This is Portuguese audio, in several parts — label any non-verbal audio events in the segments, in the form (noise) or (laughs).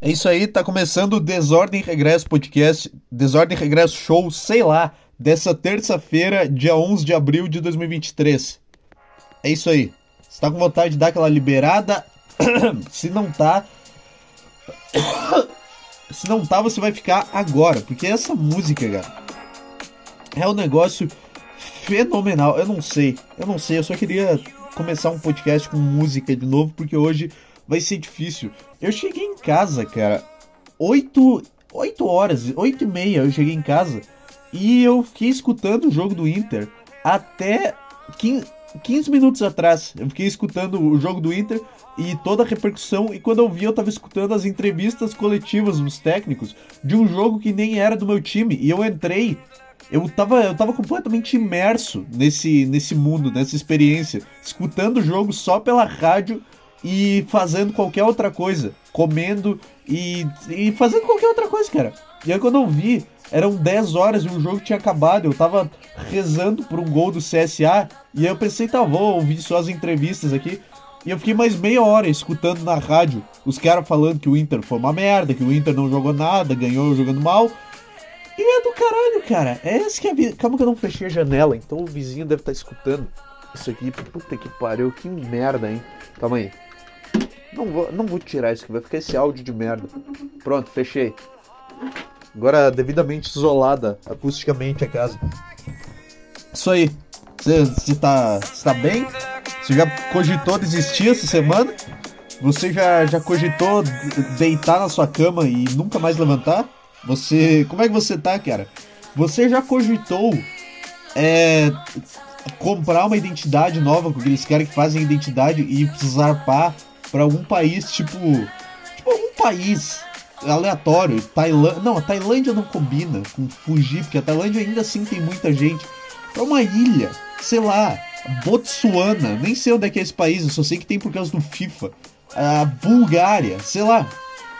É isso aí, tá começando o Desordem Regresso Podcast, Desordem Regresso Show, sei lá, dessa terça-feira, dia 11 de abril de 2023. É isso aí. Você tá com vontade de dar aquela liberada? (coughs) Se não tá. (coughs) Se não tá, você vai ficar agora, porque essa música, cara, é um negócio fenomenal. Eu não sei, eu não sei, eu só queria começar um podcast com música de novo, porque hoje vai ser difícil. Eu cheguei em casa, cara, 8, 8 horas, 8 e meia eu cheguei em casa e eu fiquei escutando o jogo do Inter até 15, 15 minutos atrás. Eu fiquei escutando o jogo do Inter e toda a repercussão. E quando eu vi, eu tava escutando as entrevistas coletivas dos técnicos de um jogo que nem era do meu time. E eu entrei. Eu tava, eu tava completamente imerso nesse, nesse mundo, nessa experiência, escutando o jogo só pela rádio e fazendo qualquer outra coisa, comendo e, e fazendo qualquer outra coisa, cara. E aí quando eu vi, eram 10 horas e o jogo tinha acabado, eu tava rezando por um gol do CSA, e aí eu pensei, tá, vou ouvir só as entrevistas aqui. E eu fiquei mais meia hora escutando na rádio os caras falando que o Inter foi uma merda, que o Inter não jogou nada, ganhou jogando mal. E é do caralho, cara. É esse que é a. Calma que eu não fechei a janela, então o vizinho deve estar tá escutando isso aqui. Puta que pariu, que merda, hein? Calma aí. Não vou, não vou tirar isso aqui, vai ficar esse áudio de merda. Pronto, fechei. Agora devidamente isolada acusticamente a casa. Isso aí. Você tá, tá bem? Você já cogitou desistir essa semana? Você já, já cogitou deitar na sua cama e nunca mais levantar? Você. Como é que você tá, cara? Você já cogitou é, comprar uma identidade nova com aqueles caras que fazem identidade e zarpar para algum país, tipo. Tipo, algum país aleatório. Tailândia. Não, a Tailândia não combina com fugir, porque a Tailândia ainda assim tem muita gente. Pra uma ilha, sei lá, Botsuana, nem sei onde é que é esse país, eu só sei que tem por causa do FIFA. A Bulgária, sei lá.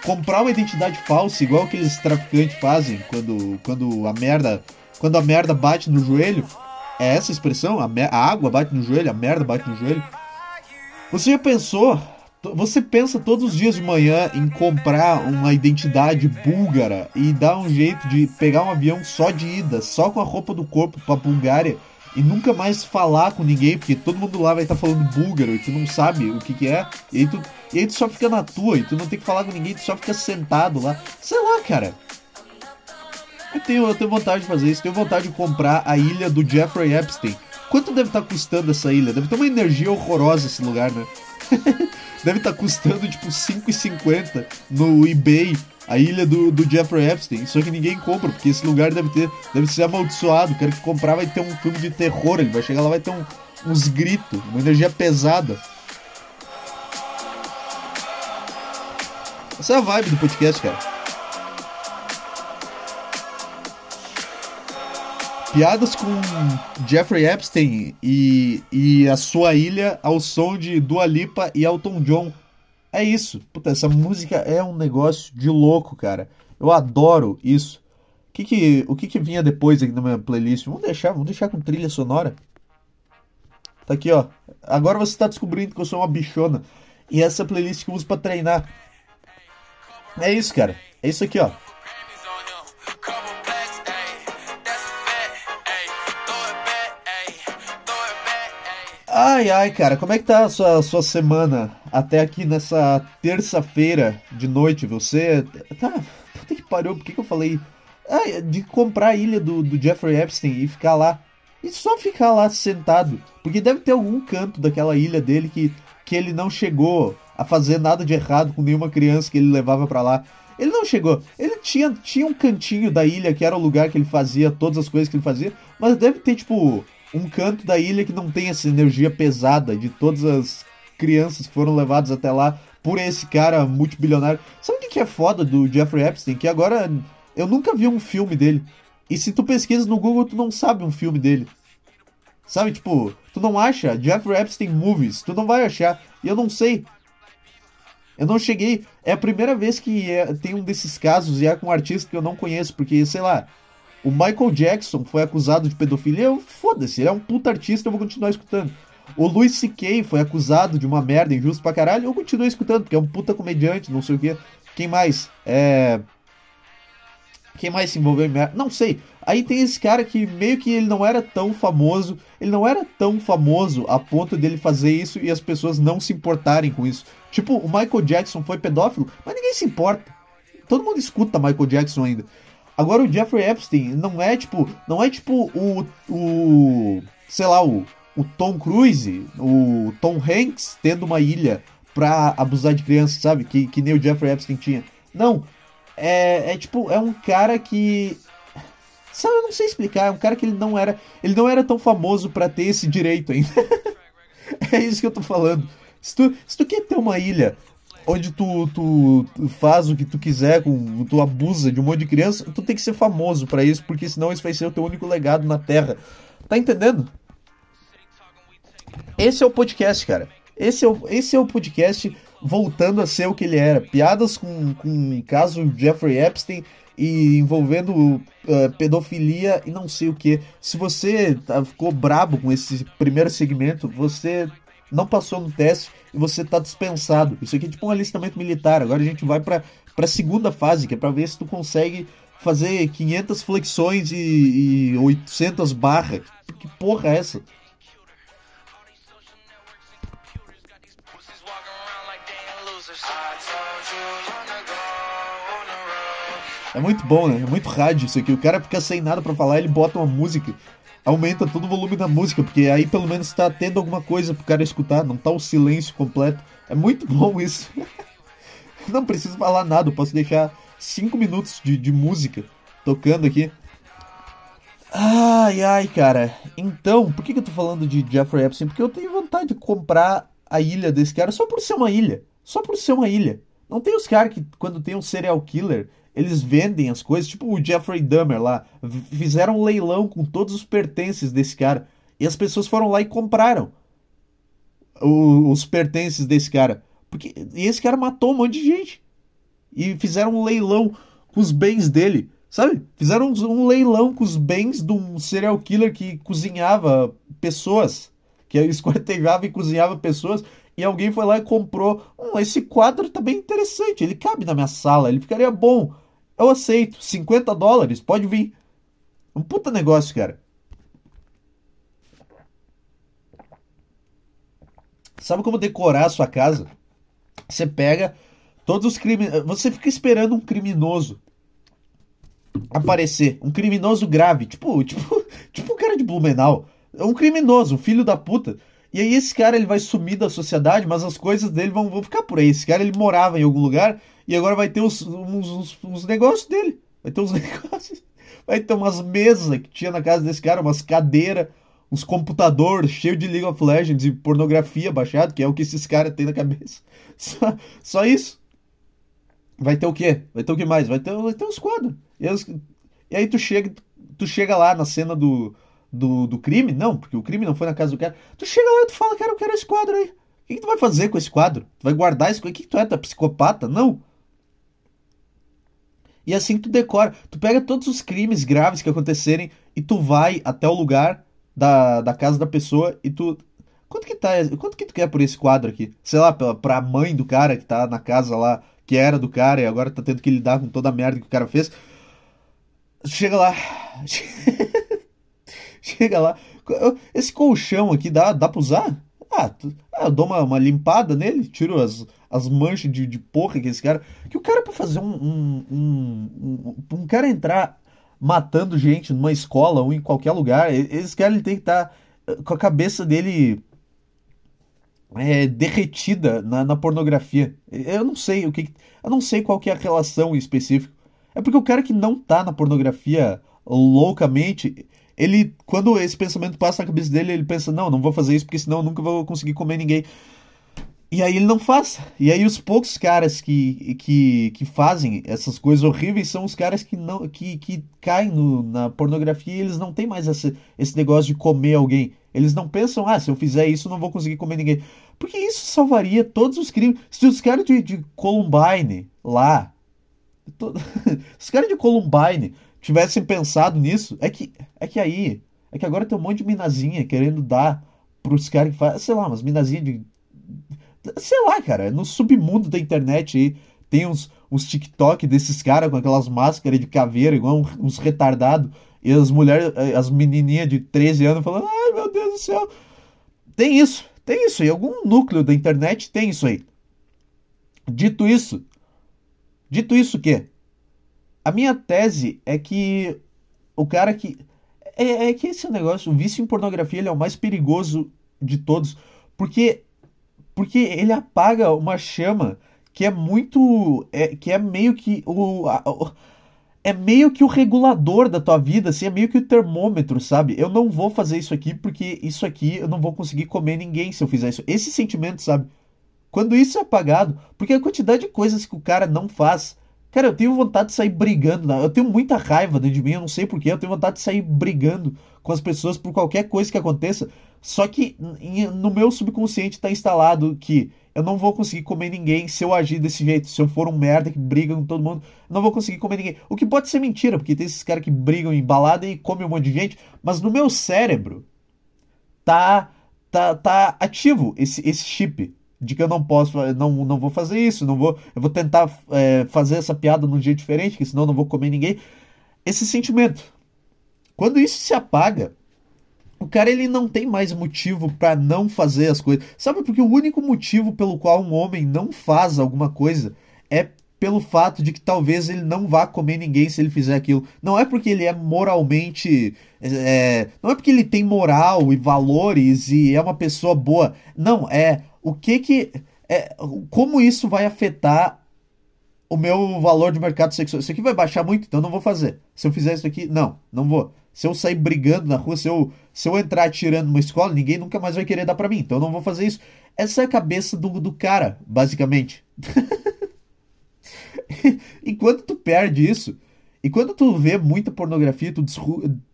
Comprar uma identidade falsa, igual aqueles traficantes fazem quando, quando a merda. Quando a merda bate no joelho. É essa a expressão? A, a água bate no joelho, a merda bate no joelho. Você já pensou você pensa todos os dias de manhã em comprar uma identidade búlgara e dar um jeito de pegar um avião só de ida, só com a roupa do corpo pra Bulgária e nunca mais falar com ninguém, porque todo mundo lá vai estar tá falando búlgaro e tu não sabe o que, que é, e aí, tu, e aí tu só fica na tua e tu não tem que falar com ninguém, tu só fica sentado lá. Sei lá, cara. Eu tenho, eu tenho vontade de fazer isso, tenho vontade de comprar a ilha do Jeffrey Epstein. Quanto deve estar tá custando essa ilha? Deve ter uma energia horrorosa esse lugar, né? (laughs) deve estar tá custando tipo 5,50 no eBay a ilha do, do Jeffrey Epstein. Só que ninguém compra, porque esse lugar deve ter deve ser amaldiçoado. O cara que comprar vai ter um filme de terror, ele vai chegar lá vai ter um, uns gritos, uma energia pesada. Essa é a vibe do podcast, cara. Piadas com Jeffrey Epstein e, e a sua ilha ao som de Dua Lipa e Elton John. É isso. Puta, essa música é um negócio de louco, cara. Eu adoro isso. O que que, o que, que vinha depois aqui na minha playlist? Vamos deixar, vamos deixar com trilha sonora. Tá aqui, ó. Agora você está descobrindo que eu sou uma bichona. E essa playlist que eu uso pra treinar. É isso, cara. É isso aqui, ó. Ai, ai, cara, como é que tá a sua, sua semana até aqui nessa terça-feira de noite? Você. Tá. Puta que pariu, por que, que eu falei? Ah, de comprar a ilha do, do Jeffrey Epstein e ficar lá. E só ficar lá sentado. Porque deve ter algum canto daquela ilha dele que, que ele não chegou a fazer nada de errado com nenhuma criança que ele levava para lá. Ele não chegou. Ele tinha, tinha um cantinho da ilha que era o lugar que ele fazia todas as coisas que ele fazia. Mas deve ter, tipo um canto da ilha que não tem essa energia pesada de todas as crianças que foram levadas até lá por esse cara multibilionário. Sabe o que é foda do Jeffrey Epstein? Que agora eu nunca vi um filme dele. E se tu pesquisas no Google, tu não sabe um filme dele. Sabe, tipo, tu não acha Jeffrey Epstein Movies, tu não vai achar. E eu não sei. Eu não cheguei. É a primeira vez que é, tem um desses casos e é com um artista que eu não conheço, porque, sei lá, o Michael Jackson foi acusado de pedofilia, foda-se, ele é um puta artista, eu vou continuar escutando. O Louis C.K. foi acusado de uma merda injusta pra caralho, eu continuo escutando, porque é um puta comediante, não sei o quê. Quem mais? É. Quem mais se envolveu em merda? Não sei. Aí tem esse cara que meio que ele não era tão famoso. Ele não era tão famoso a ponto dele fazer isso e as pessoas não se importarem com isso. Tipo, o Michael Jackson foi pedófilo, mas ninguém se importa. Todo mundo escuta Michael Jackson ainda. Agora o Jeffrey Epstein não é tipo. Não é tipo o. o sei lá, o, o Tom Cruise, o Tom Hanks tendo uma ilha pra abusar de crianças, sabe? Que, que nem o Jeffrey Epstein tinha. Não. É, é tipo, é um cara que. Sabe, eu não sei explicar. É um cara que ele não era. Ele não era tão famoso para ter esse direito ainda. (laughs) é isso que eu tô falando. Se tu, se tu quer ter uma ilha onde tu, tu, tu, faz o que tu quiser, com, tu abusa de um monte de criança, tu tem que ser famoso para isso, porque senão esse vai ser o teu único legado na Terra. Tá entendendo? Esse é o podcast, cara. Esse é o, esse é o podcast voltando a ser o que ele era. Piadas com, com caso Jeffrey Epstein e envolvendo uh, pedofilia e não sei o que. Se você tá, ficou brabo com esse primeiro segmento, você não passou no teste e você tá dispensado. Isso aqui é tipo um alistamento militar. Agora a gente vai para a segunda fase, que é para ver se tu consegue fazer 500 flexões e, e 800 barras. Que porra é essa? É muito bom, né? É muito rádio isso aqui. O cara fica sem nada para falar, ele bota uma música, aumenta todo o volume da música, porque aí pelo menos tá tendo alguma coisa pro cara escutar, não tá o silêncio completo. É muito (laughs) bom isso. não preciso falar nada, posso deixar 5 minutos de, de música tocando aqui. Ai, ai, cara. Então, por que, que eu tô falando de Jeffrey Epstein? Porque eu tenho vontade de comprar a ilha desse cara só por ser uma ilha. Só por ser uma ilha. Não tem os caras que, quando tem um serial killer, eles vendem as coisas, tipo o Jeffrey Dahmer lá. Fizeram um leilão com todos os pertences desse cara. E as pessoas foram lá e compraram o, os pertences desse cara. Porque e esse cara matou um monte de gente. E fizeram um leilão com os bens dele. Sabe? Fizeram um leilão com os bens de um serial killer que cozinhava pessoas. Que (laughs) esquartejava e cozinhava pessoas. E alguém foi lá e comprou. Hum, esse quadro tá bem interessante. Ele cabe na minha sala. Ele ficaria bom. Eu aceito. 50 dólares. Pode vir. Um puta negócio, cara. Sabe como decorar a sua casa? Você pega todos os crimes. Você fica esperando um criminoso aparecer. Um criminoso grave. Tipo, tipo, (laughs) tipo um cara de Blumenau. Um criminoso, um filho da puta. E aí esse cara ele vai sumir da sociedade, mas as coisas dele vão, vão ficar por aí. Esse cara ele morava em algum lugar e agora vai ter uns, uns, uns, uns negócios dele. Vai ter uns (laughs) negócios. Vai ter umas mesas que tinha na casa desse cara, umas cadeiras, uns computadores cheios de League of Legends e pornografia baixado, que é o que esses caras têm na cabeça. (laughs) Só, só isso. Vai ter o quê? Vai ter o que mais? Vai ter, vai ter uns quadros. E aí tu chega, tu chega lá na cena do, do, do crime? Não, porque o crime não foi na casa do cara. Tu chega lá e tu fala, cara, eu quero esse quadro aí. O que, que tu vai fazer com esse quadro? Tu vai guardar esse quadro? O que, que tu é? Tu é psicopata? Não. E assim tu decora. Tu pega todos os crimes graves que acontecerem e tu vai até o lugar da, da casa da pessoa e tu. Quanto que tá? Quanto que tu quer por esse quadro aqui? Sei lá, pra, pra mãe do cara que tá na casa lá, que era do cara e agora tá tendo que lidar com toda a merda que o cara fez. Chega lá. (laughs) Chega lá. Esse colchão aqui dá, dá pra usar? Ah, tu, ah, eu dou uma, uma, limpada nele, tiro as, as manchas de, de porra que esse cara. Que o cara, pra fazer um, um, um, um, um cara entrar matando gente numa escola ou em qualquer lugar, esse cara ele tem que estar tá eh, com a cabeça dele é, derretida na, na, pornografia. Eu não sei o que. Eu não sei qual que é a relação específica. É porque o cara que não tá na pornografia loucamente, ele, quando esse pensamento passa na cabeça dele, ele pensa: não, não vou fazer isso porque senão eu nunca vou conseguir comer ninguém. E aí ele não faz. E aí os poucos caras que, que, que fazem essas coisas horríveis são os caras que não que, que caem no, na pornografia e eles não têm mais esse, esse negócio de comer alguém. Eles não pensam, ah, se eu fizer isso não vou conseguir comer ninguém. Porque isso salvaria todos os crimes. Se os caras de, de Columbine lá. (laughs) os caras de Columbine tivessem pensado nisso, é que, é que aí, é que agora tem um monte de minazinha querendo dar pros caras que fazem, sei lá, umas minazinhas de. Sei lá, cara, no submundo da internet aí tem uns, uns TikTok desses caras com aquelas máscaras de caveira, igual uns retardados, e as mulheres, as menininhas de 13 anos falando, ai meu Deus do céu. Tem isso, tem isso aí, algum núcleo da internet tem isso aí. Dito isso, dito isso que a minha tese é que o cara que é, é que esse negócio, o vício em pornografia, ele é o mais perigoso de todos, porque porque ele apaga uma chama que é muito é, que é meio que o, a, o é meio que o regulador da tua vida, assim, é meio que o termômetro, sabe? Eu não vou fazer isso aqui porque isso aqui eu não vou conseguir comer ninguém se eu fizer isso. Esse sentimento, sabe? Quando isso é apagado, porque a quantidade de coisas que o cara não faz. Cara, eu tenho vontade de sair brigando. Eu tenho muita raiva dentro de mim, eu não sei porquê. Eu tenho vontade de sair brigando com as pessoas por qualquer coisa que aconteça. Só que no meu subconsciente está instalado que eu não vou conseguir comer ninguém se eu agir desse jeito. Se eu for um merda que briga com todo mundo, não vou conseguir comer ninguém. O que pode ser mentira, porque tem esses caras que brigam em balada e comem um monte de gente. Mas no meu cérebro tá, tá, tá ativo esse, esse chip de que eu não posso, não, não vou fazer isso, não vou, eu vou tentar é, fazer essa piada num dia diferente, que senão eu não vou comer ninguém. Esse sentimento. Quando isso se apaga, o cara ele não tem mais motivo para não fazer as coisas. Sabe porque o único motivo pelo qual um homem não faz alguma coisa é pelo fato de que talvez ele não vá comer ninguém se ele fizer aquilo. Não é porque ele é moralmente. É, não é porque ele tem moral e valores e é uma pessoa boa. Não, é o que que. É, como isso vai afetar o meu valor de mercado sexual? Isso aqui vai baixar muito, então não vou fazer. Se eu fizer isso aqui, não, não vou. Se eu sair brigando na rua, se eu, se eu entrar atirando numa escola, ninguém nunca mais vai querer dar para mim. Então não vou fazer isso. Essa é a cabeça do, do cara, basicamente. (laughs) e quando tu perde isso, e quando tu vê muita pornografia, tu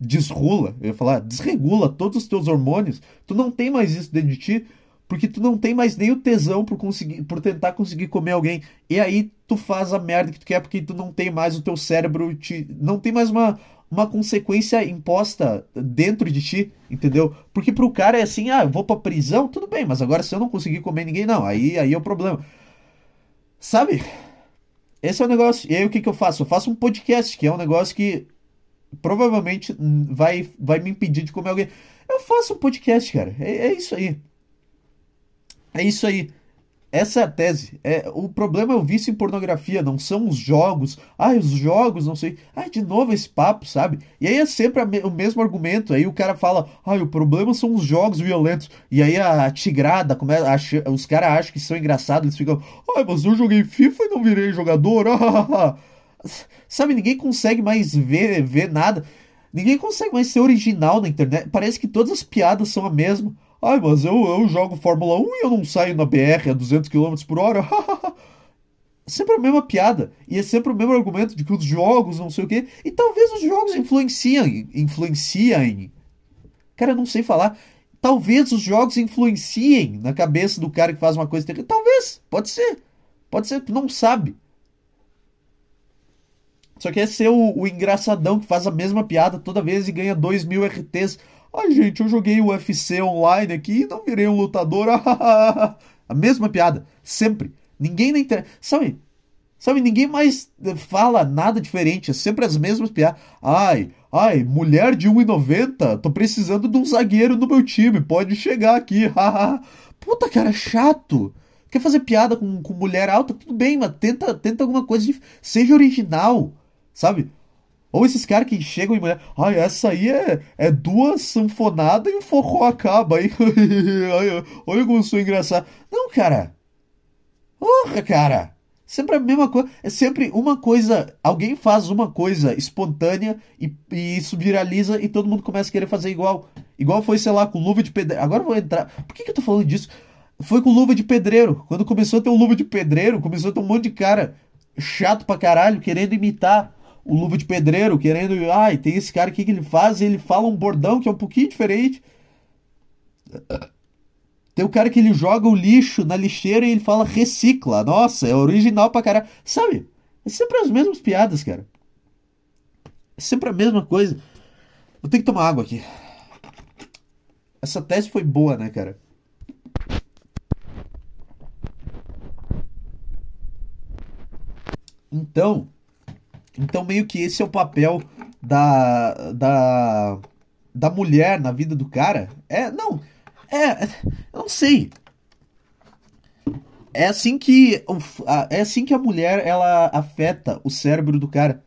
desrula, eu ia falar, desregula todos os teus hormônios, tu não tem mais isso dentro de ti, porque tu não tem mais nem o tesão por conseguir, por tentar conseguir comer alguém. E aí tu faz a merda que tu quer porque tu não tem mais o teu cérebro, te, não tem mais uma, uma consequência imposta dentro de ti, entendeu? Porque pro cara é assim, ah, eu vou pra prisão, tudo bem, mas agora se eu não conseguir comer ninguém, não, aí, aí é o problema. Sabe? Esse é o negócio. E aí o que, que eu faço? Eu faço um podcast, que é um negócio que provavelmente vai, vai me impedir de comer alguém. Eu faço um podcast, cara. É, é isso aí. É isso aí. Essa é a tese. É, o problema é o vício em pornografia, não são os jogos. Ah, os jogos, não sei. Ah, de novo esse papo, sabe? E aí é sempre me, o mesmo argumento. Aí o cara fala, ah, o problema são os jogos violentos. E aí a tigrada, começa, a, os caras acham que são engraçados, eles ficam, ah, mas eu joguei FIFA e não virei jogador. (laughs) sabe, ninguém consegue mais ver, ver nada. Ninguém consegue mais ser original na internet. Parece que todas as piadas são a mesma. Ai, mas eu, eu jogo Fórmula 1 e eu não saio na BR a 200 km por hora. (laughs) sempre a mesma piada. E é sempre o mesmo argumento de que os jogos, não sei o quê. E talvez os jogos influenciem. Influenciem. Cara, não sei falar. Talvez os jogos influenciem na cabeça do cara que faz uma coisa terrível. Talvez. Pode ser. Pode ser. Não sabe. Só que é ser o, o engraçadão que faz a mesma piada toda vez e ganha 2 mil RTs Ai, gente, eu joguei o UFC online aqui e não virei um lutador. (laughs) a mesma piada, sempre. Ninguém na internet. Sabe? Sabe, ninguém mais fala nada diferente, é sempre as mesmas piadas. Ai, ai, mulher de 1,90, tô precisando de um zagueiro no meu time, pode chegar aqui. (laughs) Puta, cara, chato. Quer fazer piada com, com mulher alta? Tudo bem, mas tenta, tenta alguma coisa de. Seja original, sabe? Ou esses caras que chegam e mulher, ai, essa aí é, é duas sanfonadas e o forró acaba. Aí, (laughs) olha como sou engraçado. Não, cara. Porra, cara. Sempre a mesma coisa. É sempre uma coisa. Alguém faz uma coisa espontânea e, e, isso viraliza e todo mundo começa a querer fazer igual. Igual foi, sei lá, com luva de pedreiro. Agora eu vou entrar. Por que, que eu tô falando disso? Foi com luva de pedreiro. Quando começou a ter um luva de pedreiro, começou a ter um monte de cara chato pra caralho querendo imitar o Luva de Pedreiro, querendo. Ai, tem esse cara aqui que ele faz e ele fala um bordão que é um pouquinho diferente. Tem o cara que ele joga o lixo na lixeira e ele fala recicla. Nossa, é original pra caralho. Sabe? É sempre as mesmas piadas, cara. É sempre a mesma coisa. Vou ter que tomar água aqui. Essa tese foi boa, né, cara? Então, então meio que esse é o papel da da da mulher na vida do cara. É, não, é, eu não sei. É assim que é assim que a mulher ela afeta o cérebro do cara.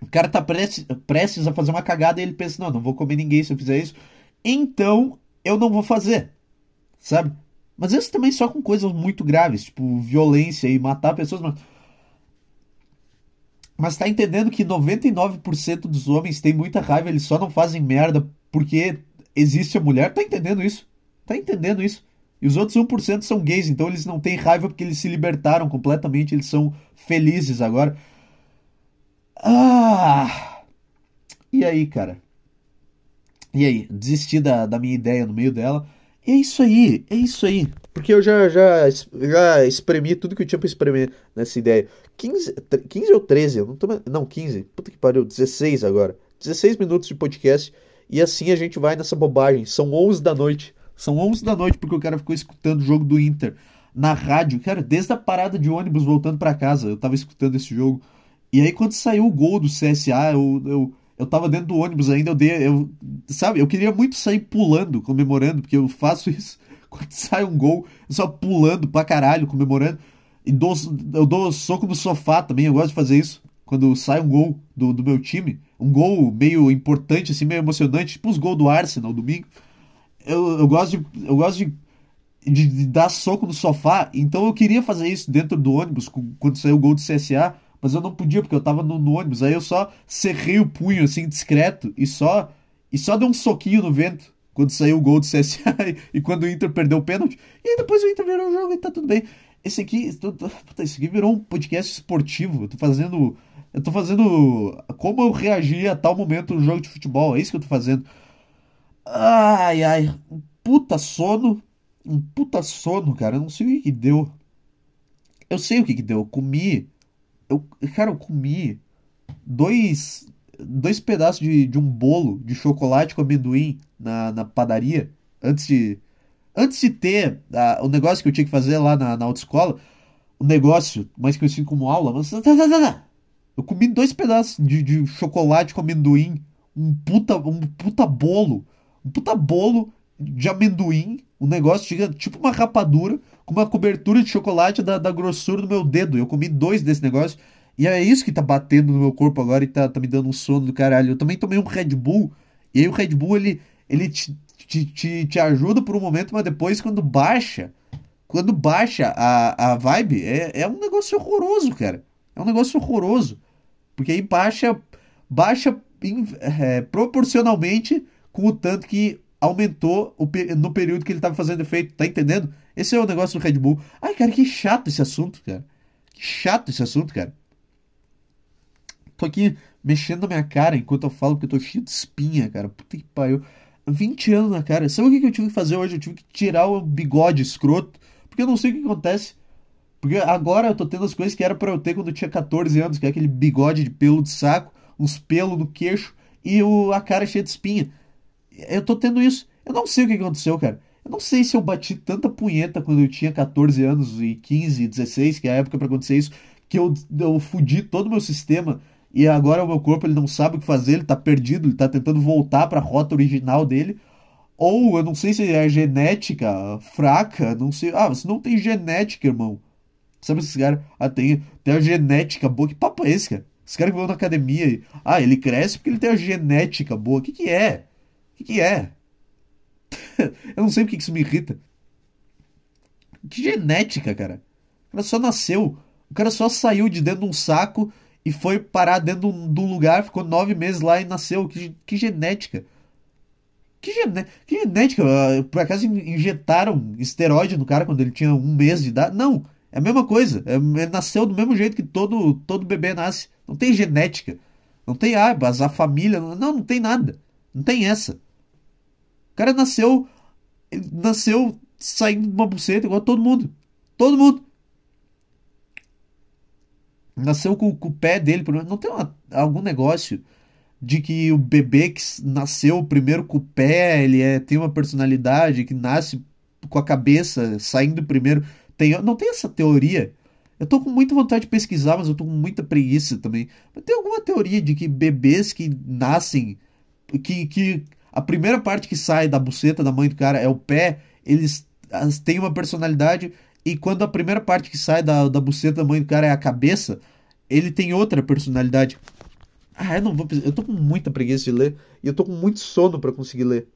O cara tá prestes, a fazer uma cagada e ele pensa: "Não, não vou comer ninguém se eu fizer isso". Então, eu não vou fazer. Sabe? Mas isso também só com coisas muito graves, tipo violência e matar pessoas, mas mas tá entendendo que 99% dos homens têm muita raiva, eles só não fazem merda porque existe a mulher? Tá entendendo isso? Tá entendendo isso? E os outros 1% são gays, então eles não têm raiva porque eles se libertaram completamente, eles são felizes agora. Ah! E aí, cara? E aí? Desisti da, da minha ideia no meio dela. É isso aí, é isso aí. Porque eu já, já, já espremi tudo que eu tinha pra espremer nessa ideia. 15, 15 ou 13? Eu não, tô, não, 15. Puta que pariu, 16 agora. 16 minutos de podcast. E assim a gente vai nessa bobagem. São 11 da noite. São 11 da noite porque o cara ficou escutando o jogo do Inter na rádio. Cara, desde a parada de ônibus voltando para casa, eu tava escutando esse jogo. E aí quando saiu o gol do CSA, eu, eu, eu tava dentro do ônibus ainda, eu dei. Eu, sabe, eu queria muito sair pulando, comemorando, porque eu faço isso (laughs) quando sai um gol, só pulando pra caralho, comemorando. E dou, eu dou soco no sofá também, eu gosto de fazer isso. Quando sai um gol do, do meu time, um gol meio importante, assim, meio emocionante, tipo os gols do Arsenal domingo eu, eu gosto de. Eu gosto de, de, de, dar soco no sofá. Então eu queria fazer isso dentro do ônibus quando saiu o gol do CSA. Mas eu não podia, porque eu tava no, no ônibus. Aí eu só cerrei o punho, assim, discreto, e só. E só dei um soquinho no vento quando saiu o gol do CSA (laughs) e, quando o Inter perdeu o pênalti. E depois o Inter virou o jogo e tá tudo bem. Esse aqui, puta, esse aqui virou um podcast esportivo. Eu tô fazendo. Eu tô fazendo como eu reagi a tal momento no jogo de futebol. É isso que eu tô fazendo. Ai, ai. Um puta sono. Um puta sono, cara. Eu não sei o que, que deu. Eu sei o que, que deu. Eu comi. Eu, cara, eu comi dois, dois pedaços de, de um bolo de chocolate com amendoim na, na padaria antes de. Antes de ter uh, o negócio que eu tinha que fazer lá na, na autoescola, o negócio mais conhecido como aula, mas. Eu comi dois pedaços de, de chocolate com amendoim, um puta, um puta bolo um puta bolo de amendoim, um negócio gigante, tipo uma rapadura, com uma cobertura de chocolate da, da grossura do meu dedo. Eu comi dois desse negócio. E é isso que tá batendo no meu corpo agora e tá, tá me dando um sono do caralho. Eu também tomei um Red Bull. E aí o Red Bull, ele, ele te, te, te, te ajuda por um momento, mas depois quando baixa, quando baixa a, a vibe, é, é um negócio horroroso, cara. É um negócio horroroso. Porque aí baixa, baixa é, proporcionalmente com o tanto que aumentou o, no período que ele estava fazendo efeito, tá entendendo? Esse é o negócio do Red Bull. Ai, cara, que chato esse assunto, cara. Que chato esse assunto, cara. Tô aqui mexendo na minha cara enquanto eu falo porque eu tô cheio de espinha, cara. Puta que pariu. 20 anos na cara. Sabe o que eu tive que fazer hoje? Eu tive que tirar o bigode escroto. Porque eu não sei o que acontece. Porque agora eu tô tendo as coisas que era para eu ter quando eu tinha 14 anos, que é aquele bigode de pelo de saco, uns pelos no queixo e o, a cara cheia de espinha. Eu tô tendo isso. Eu não sei o que aconteceu, cara. Eu não sei se eu bati tanta punheta quando eu tinha 14 anos e 15, 16, que é a época para acontecer isso, que eu, eu fudi todo o meu sistema e agora o meu corpo ele não sabe o que fazer, ele tá perdido, ele tá tentando voltar para a rota original dele. Ou eu não sei se é genética fraca, não sei. Ah, você não tem genética, irmão. Sabe esses caras? Ah, tem, tem a genética boa. Que papo é esse, cara? Esse cara que vão na academia e. Ah, ele cresce porque ele tem a genética boa. O que, que é? O que, que é? (laughs) eu não sei porque que isso me irrita. Que genética, cara. O cara só nasceu. O cara só saiu de dentro de um saco e foi parar dentro de um lugar, ficou nove meses lá e nasceu. Que, que genética. Que, gené que genética? Ah, por acaso injetaram esteroide no cara quando ele tinha um mês de idade? Não. É a mesma coisa. É, ele nasceu do mesmo jeito que todo, todo bebê nasce. Não tem genética. Não tem arbas, a família. Não, não tem nada. Não tem essa. O cara nasceu. nasceu saindo de uma buceta igual todo mundo. Todo mundo. Nasceu com, com o pé dele. Não tem uma, algum negócio de que o bebê que nasceu primeiro com o pé, ele é, tem uma personalidade, que nasce com a cabeça saindo primeiro. Tem, não tem essa teoria Eu tô com muita vontade de pesquisar, mas eu tô com muita preguiça também. Mas tem alguma teoria de que bebês que nascem, que, que a primeira parte que sai da buceta da mãe do cara é o pé, eles têm uma personalidade, e quando a primeira parte que sai da, da buceta da mãe do cara é a cabeça, ele tem outra personalidade. Ah, eu não vou. Eu tô com muita preguiça de ler, e eu tô com muito sono para conseguir ler.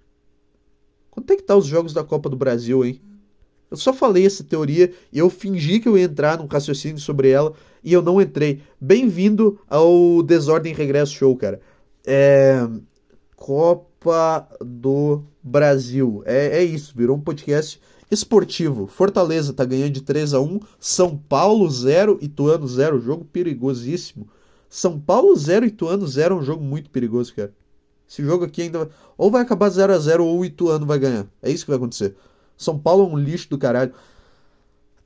Quanto é que tá os jogos da Copa do Brasil, hein? Eu só falei essa teoria e eu fingi que eu ia entrar num raciocínio sobre ela e eu não entrei. Bem-vindo ao Desordem Regresso Show, cara. É... Copa do Brasil. É, é isso, virou um podcast esportivo. Fortaleza tá ganhando de 3 a 1 São Paulo 0, Ituano 0. Jogo perigosíssimo. São Paulo 0, Ituano 0 é um jogo muito perigoso, cara. Esse jogo aqui ainda. Ou vai acabar 0 a 0 ou o Ituano vai ganhar. É isso que vai acontecer. São Paulo é um lixo do caralho.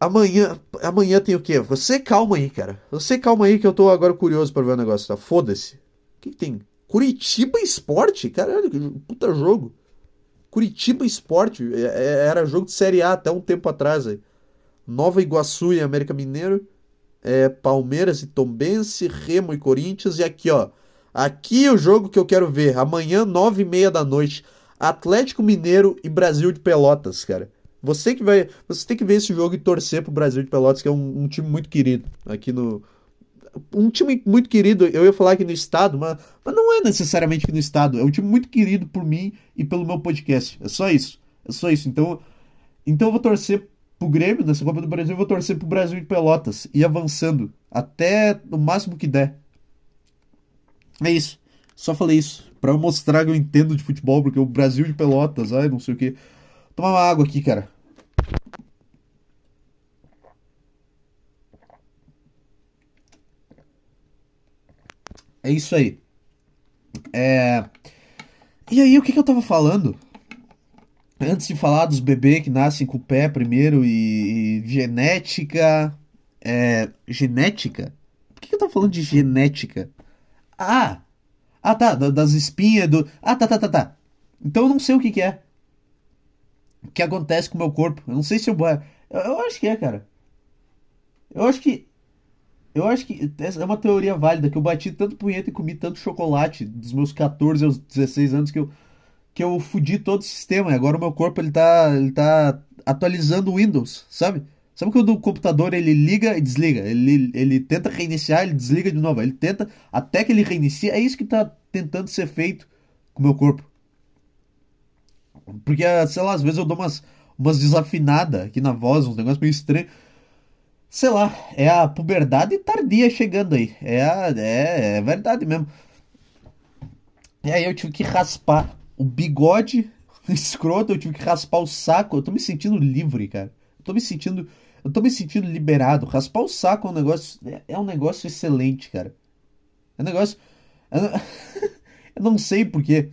Amanhã, amanhã tem o quê? Você calma aí, cara. Você calma aí que eu tô agora curioso para ver o negócio, tá? Foda-se. O que, que, tem? Curitiba Esporte? Caralho, que puta jogo. Curitiba Esporte. É, é, era jogo de Série A até um tempo atrás aí. Nova Iguaçu e América Mineiro. É, Palmeiras e Tombense, Remo e Corinthians. E aqui, ó. Aqui é o jogo que eu quero ver. Amanhã, nove e meia da noite. Atlético Mineiro e Brasil de Pelotas, cara. Você que vai. Você tem que ver esse jogo e torcer pro Brasil de Pelotas, que é um, um time muito querido aqui no. Um time muito querido, eu ia falar aqui no estado, mas, mas não é necessariamente aqui no estado. É um time muito querido por mim e pelo meu podcast. É só isso. É só isso. Então, então eu vou torcer pro Grêmio nessa Copa do Brasil, eu vou torcer pro Brasil de Pelotas e avançando até o máximo que der. É isso. Só falei isso para mostrar que eu entendo de futebol, porque o Brasil de Pelotas, ai, não sei o que. Tomar uma água aqui, cara. É isso aí. É... E aí, o que, que eu tava falando? Antes de falar dos bebês que nascem com o pé primeiro e, e genética. É... Genética? Por que, que eu tava falando de genética? Ah! Ah, tá, das espinhas, do. Ah, tá, tá, tá, tá. Então eu não sei o que, que é. O que acontece com o meu corpo. Eu não sei se eu. Eu, acho que é, cara. Eu acho que. Eu acho que é uma teoria válida que eu bati tanto punheta e comi tanto chocolate dos meus 14 aos 16 anos que eu que eu fudi todo o sistema e agora o meu corpo ele tá ele tá atualizando o Windows, sabe? Sabe quando o computador ele liga e desliga? Ele, ele tenta reiniciar, ele desliga de novo. Ele tenta até que ele reinicie. É isso que está tentando ser feito com o meu corpo. Porque, sei lá, às vezes eu dou umas, umas desafinadas aqui na voz, uns negócios meio estranhos. Sei lá, é a puberdade tardia chegando aí. É, a, é, é verdade mesmo. E aí eu tive que raspar o bigode (laughs) escroto, eu tive que raspar o saco. Eu tô me sentindo livre, cara. Eu tô me sentindo eu tô me sentindo liberado. Raspar o saco é um negócio. É, é um negócio excelente, cara. É um negócio. Eu não (laughs) sei porquê.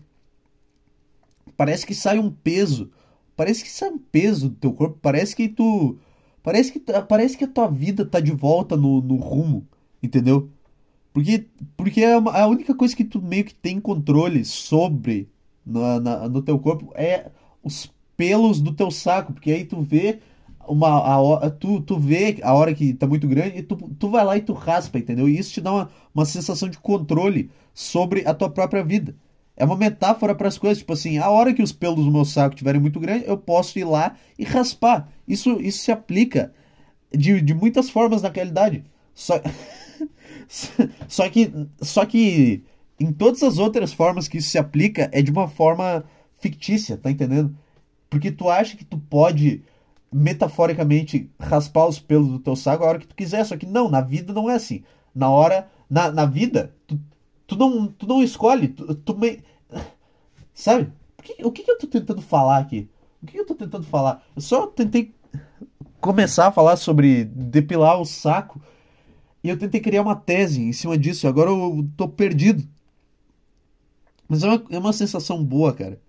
Parece que sai um peso. Parece que sai um peso do teu corpo. Parece que tu. Parece que, parece que a tua vida tá de volta no, no rumo. Entendeu? Porque, porque é uma, a única coisa que tu meio que tem controle sobre na, na, no teu corpo é os pelos do teu saco. Porque aí tu vê uma a, tu, tu vê a hora que tá muito grande e tu, tu vai lá e tu raspa, entendeu? E isso te dá uma, uma sensação de controle sobre a tua própria vida. É uma metáfora para as coisas, tipo assim, a hora que os pelos do meu saco estiverem muito grandes, eu posso ir lá e raspar. Isso, isso se aplica de, de muitas formas na realidade. Só, (laughs) só que só que em todas as outras formas que isso se aplica é de uma forma fictícia, tá entendendo? Porque tu acha que tu pode metaforicamente raspar os pelos do teu saco a hora que tu quiser. Só que não, na vida não é assim. Na hora, na, na vida, tu, tu, não, tu não escolhe, tu, tu me... Sabe? O que, o que eu tô tentando falar aqui? O que eu tô tentando falar? Eu só tentei começar a falar sobre depilar o saco e eu tentei criar uma tese em cima disso. Agora eu tô perdido. Mas é uma, é uma sensação boa, cara.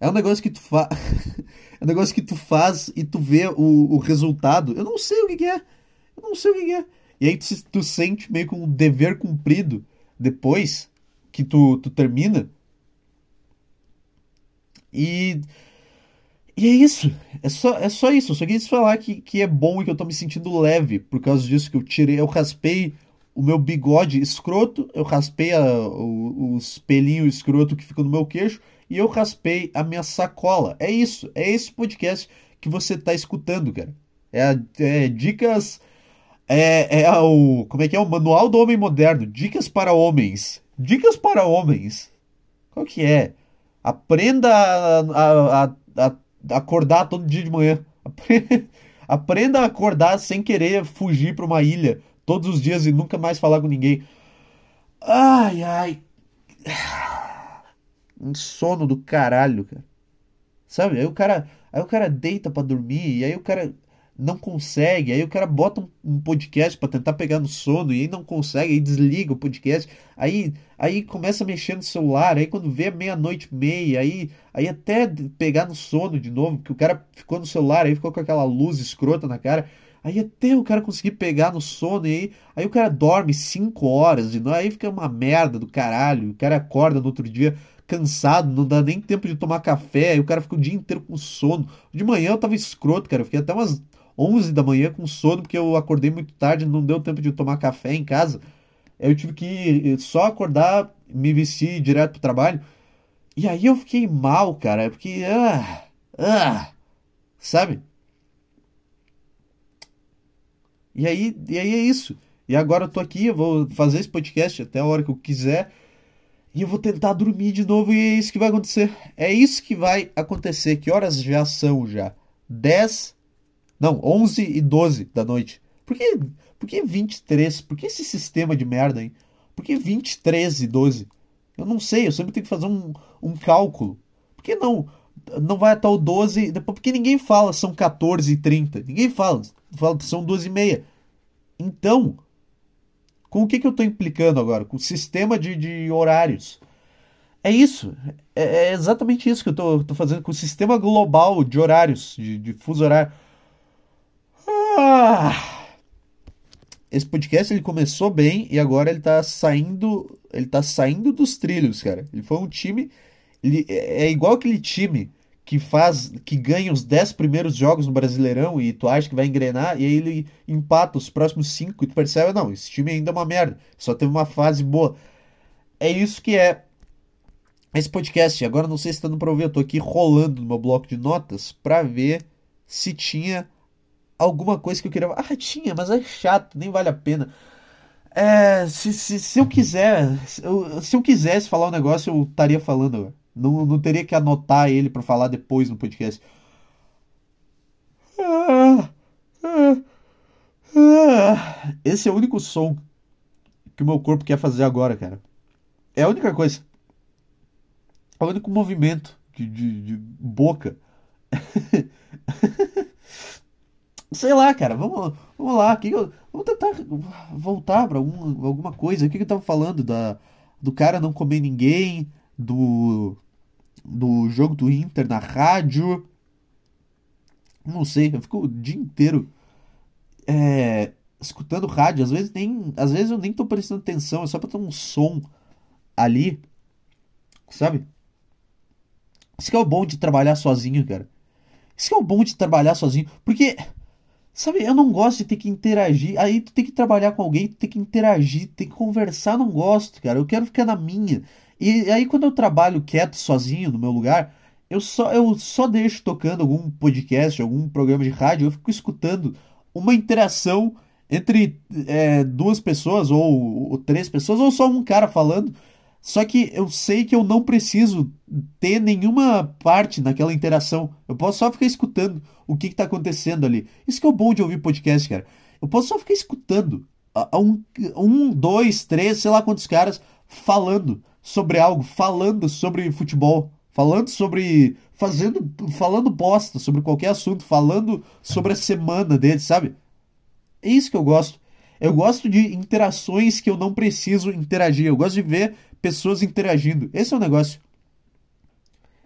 É um negócio que tu faz. (laughs) é um negócio que tu faz e tu vê o, o resultado. Eu não sei o que, que, é. Eu não sei o que, que, é. E aí tu, tu sente meio com um dever cumprido depois que tu, tu termina. E. E é isso. É só, é só isso. Eu só queria falar que, que é bom e que eu tô me sentindo leve por causa disso que eu tirei. Eu raspei o meu bigode escroto, eu raspei a, o, o espelhinho escroto que fica no meu queixo e eu raspei a minha sacola. É isso. É esse podcast que você tá escutando, cara. É, é dicas. É, é o. Como é que é? O Manual do Homem Moderno. Dicas para homens. Dicas para homens. Qual que é? Aprenda a, a, a, a acordar todo dia de manhã. (laughs) Aprenda a acordar sem querer fugir para uma ilha todos os dias e nunca mais falar com ninguém. Ai, ai. (sighs) Um sono do caralho, cara. Sabe? Aí o cara, aí o cara deita para dormir e aí o cara não consegue, aí o cara bota um, um podcast para tentar pegar no sono e aí não consegue, aí desliga o podcast, aí aí começa a mexer no celular, aí quando vê meia-noite meia, aí aí até pegar no sono de novo, porque o cara ficou no celular, aí ficou com aquela luz escrota na cara, aí até o cara conseguir pegar no sono e aí, aí o cara dorme cinco horas de noite, aí fica uma merda do caralho, o cara acorda no outro dia cansado, não dá nem tempo de tomar café, aí o cara fica o dia inteiro com sono. De manhã eu tava escroto, cara, eu fiquei até umas 11 da manhã com sono, porque eu acordei muito tarde, não deu tempo de tomar café em casa. Eu tive que só acordar, me vestir direto pro trabalho. E aí eu fiquei mal, cara, porque. Ah, ah, sabe? E aí, e aí é isso. E agora eu tô aqui, eu vou fazer esse podcast até a hora que eu quiser. E eu vou tentar dormir de novo e é isso que vai acontecer. É isso que vai acontecer. Que horas já são já? 10 não, 11 e 12 da noite. Por que, por que 23? Por que esse sistema de merda, hein? Por que 23 e 12? Eu não sei, eu sempre tenho que fazer um, um cálculo. Por que não? Não vai até o 12, porque ninguém fala são 14 e 30. Ninguém fala, fala são 12 e meia. Então, com o que, que eu estou implicando agora? Com o sistema de, de horários. É isso. É, é, exatamente isso que eu estou fazendo com o sistema global de horários, de, de fuso horário. Ah! Esse podcast ele começou bem e agora ele tá saindo, ele tá saindo dos trilhos, cara. Ele foi um time, ele é, é igual aquele time que faz, que ganha os 10 primeiros jogos no Brasileirão e tu acha que vai engrenar e aí ele empata os próximos 5 e tu percebe, não, esse time ainda é uma merda, só teve uma fase boa. É isso que é esse podcast. Agora não sei se tá dando pra ouvir, eu tô aqui rolando no meu bloco de notas pra ver se tinha alguma coisa que eu queria. Ah, tinha, mas é chato, nem vale a pena. É, se, se, se eu quiser, se eu, se eu quisesse falar um negócio, eu estaria falando. Não, não teria que anotar ele para falar depois no podcast. Esse é o único som que o meu corpo quer fazer agora, cara. É a única coisa. É o único movimento de, de, de boca. (laughs) Sei lá, cara, vamos, vamos lá. Que eu, vamos tentar voltar para alguma, alguma coisa. O que, que eu tava falando? Da, do cara não comer ninguém, do, do jogo do Inter na rádio. Não sei, eu fico o dia inteiro é, escutando rádio. Às vezes, nem, às vezes eu nem tô prestando atenção, é só pra ter um som ali, sabe? Isso que é o bom de trabalhar sozinho, cara. Isso que é o bom de trabalhar sozinho. Porque Sabe, eu não gosto de ter que interagir. Aí tu tem que trabalhar com alguém, tu tem que interagir, tem que conversar, não gosto, cara. Eu quero ficar na minha. E aí quando eu trabalho quieto, sozinho, no meu lugar, eu só, eu só deixo tocando algum podcast, algum programa de rádio, eu fico escutando uma interação entre é, duas pessoas, ou, ou três pessoas, ou só um cara falando. Só que eu sei que eu não preciso ter nenhuma parte naquela interação. Eu posso só ficar escutando o que está acontecendo ali. Isso que é o bom de ouvir podcast, cara. Eu posso só ficar escutando um, um, dois, três, sei lá quantos caras falando sobre algo, falando sobre futebol, falando sobre. fazendo. falando bosta sobre qualquer assunto, falando sobre a semana deles, sabe? É isso que eu gosto. Eu gosto de interações que eu não preciso interagir. Eu gosto de ver pessoas interagindo. Esse é o negócio.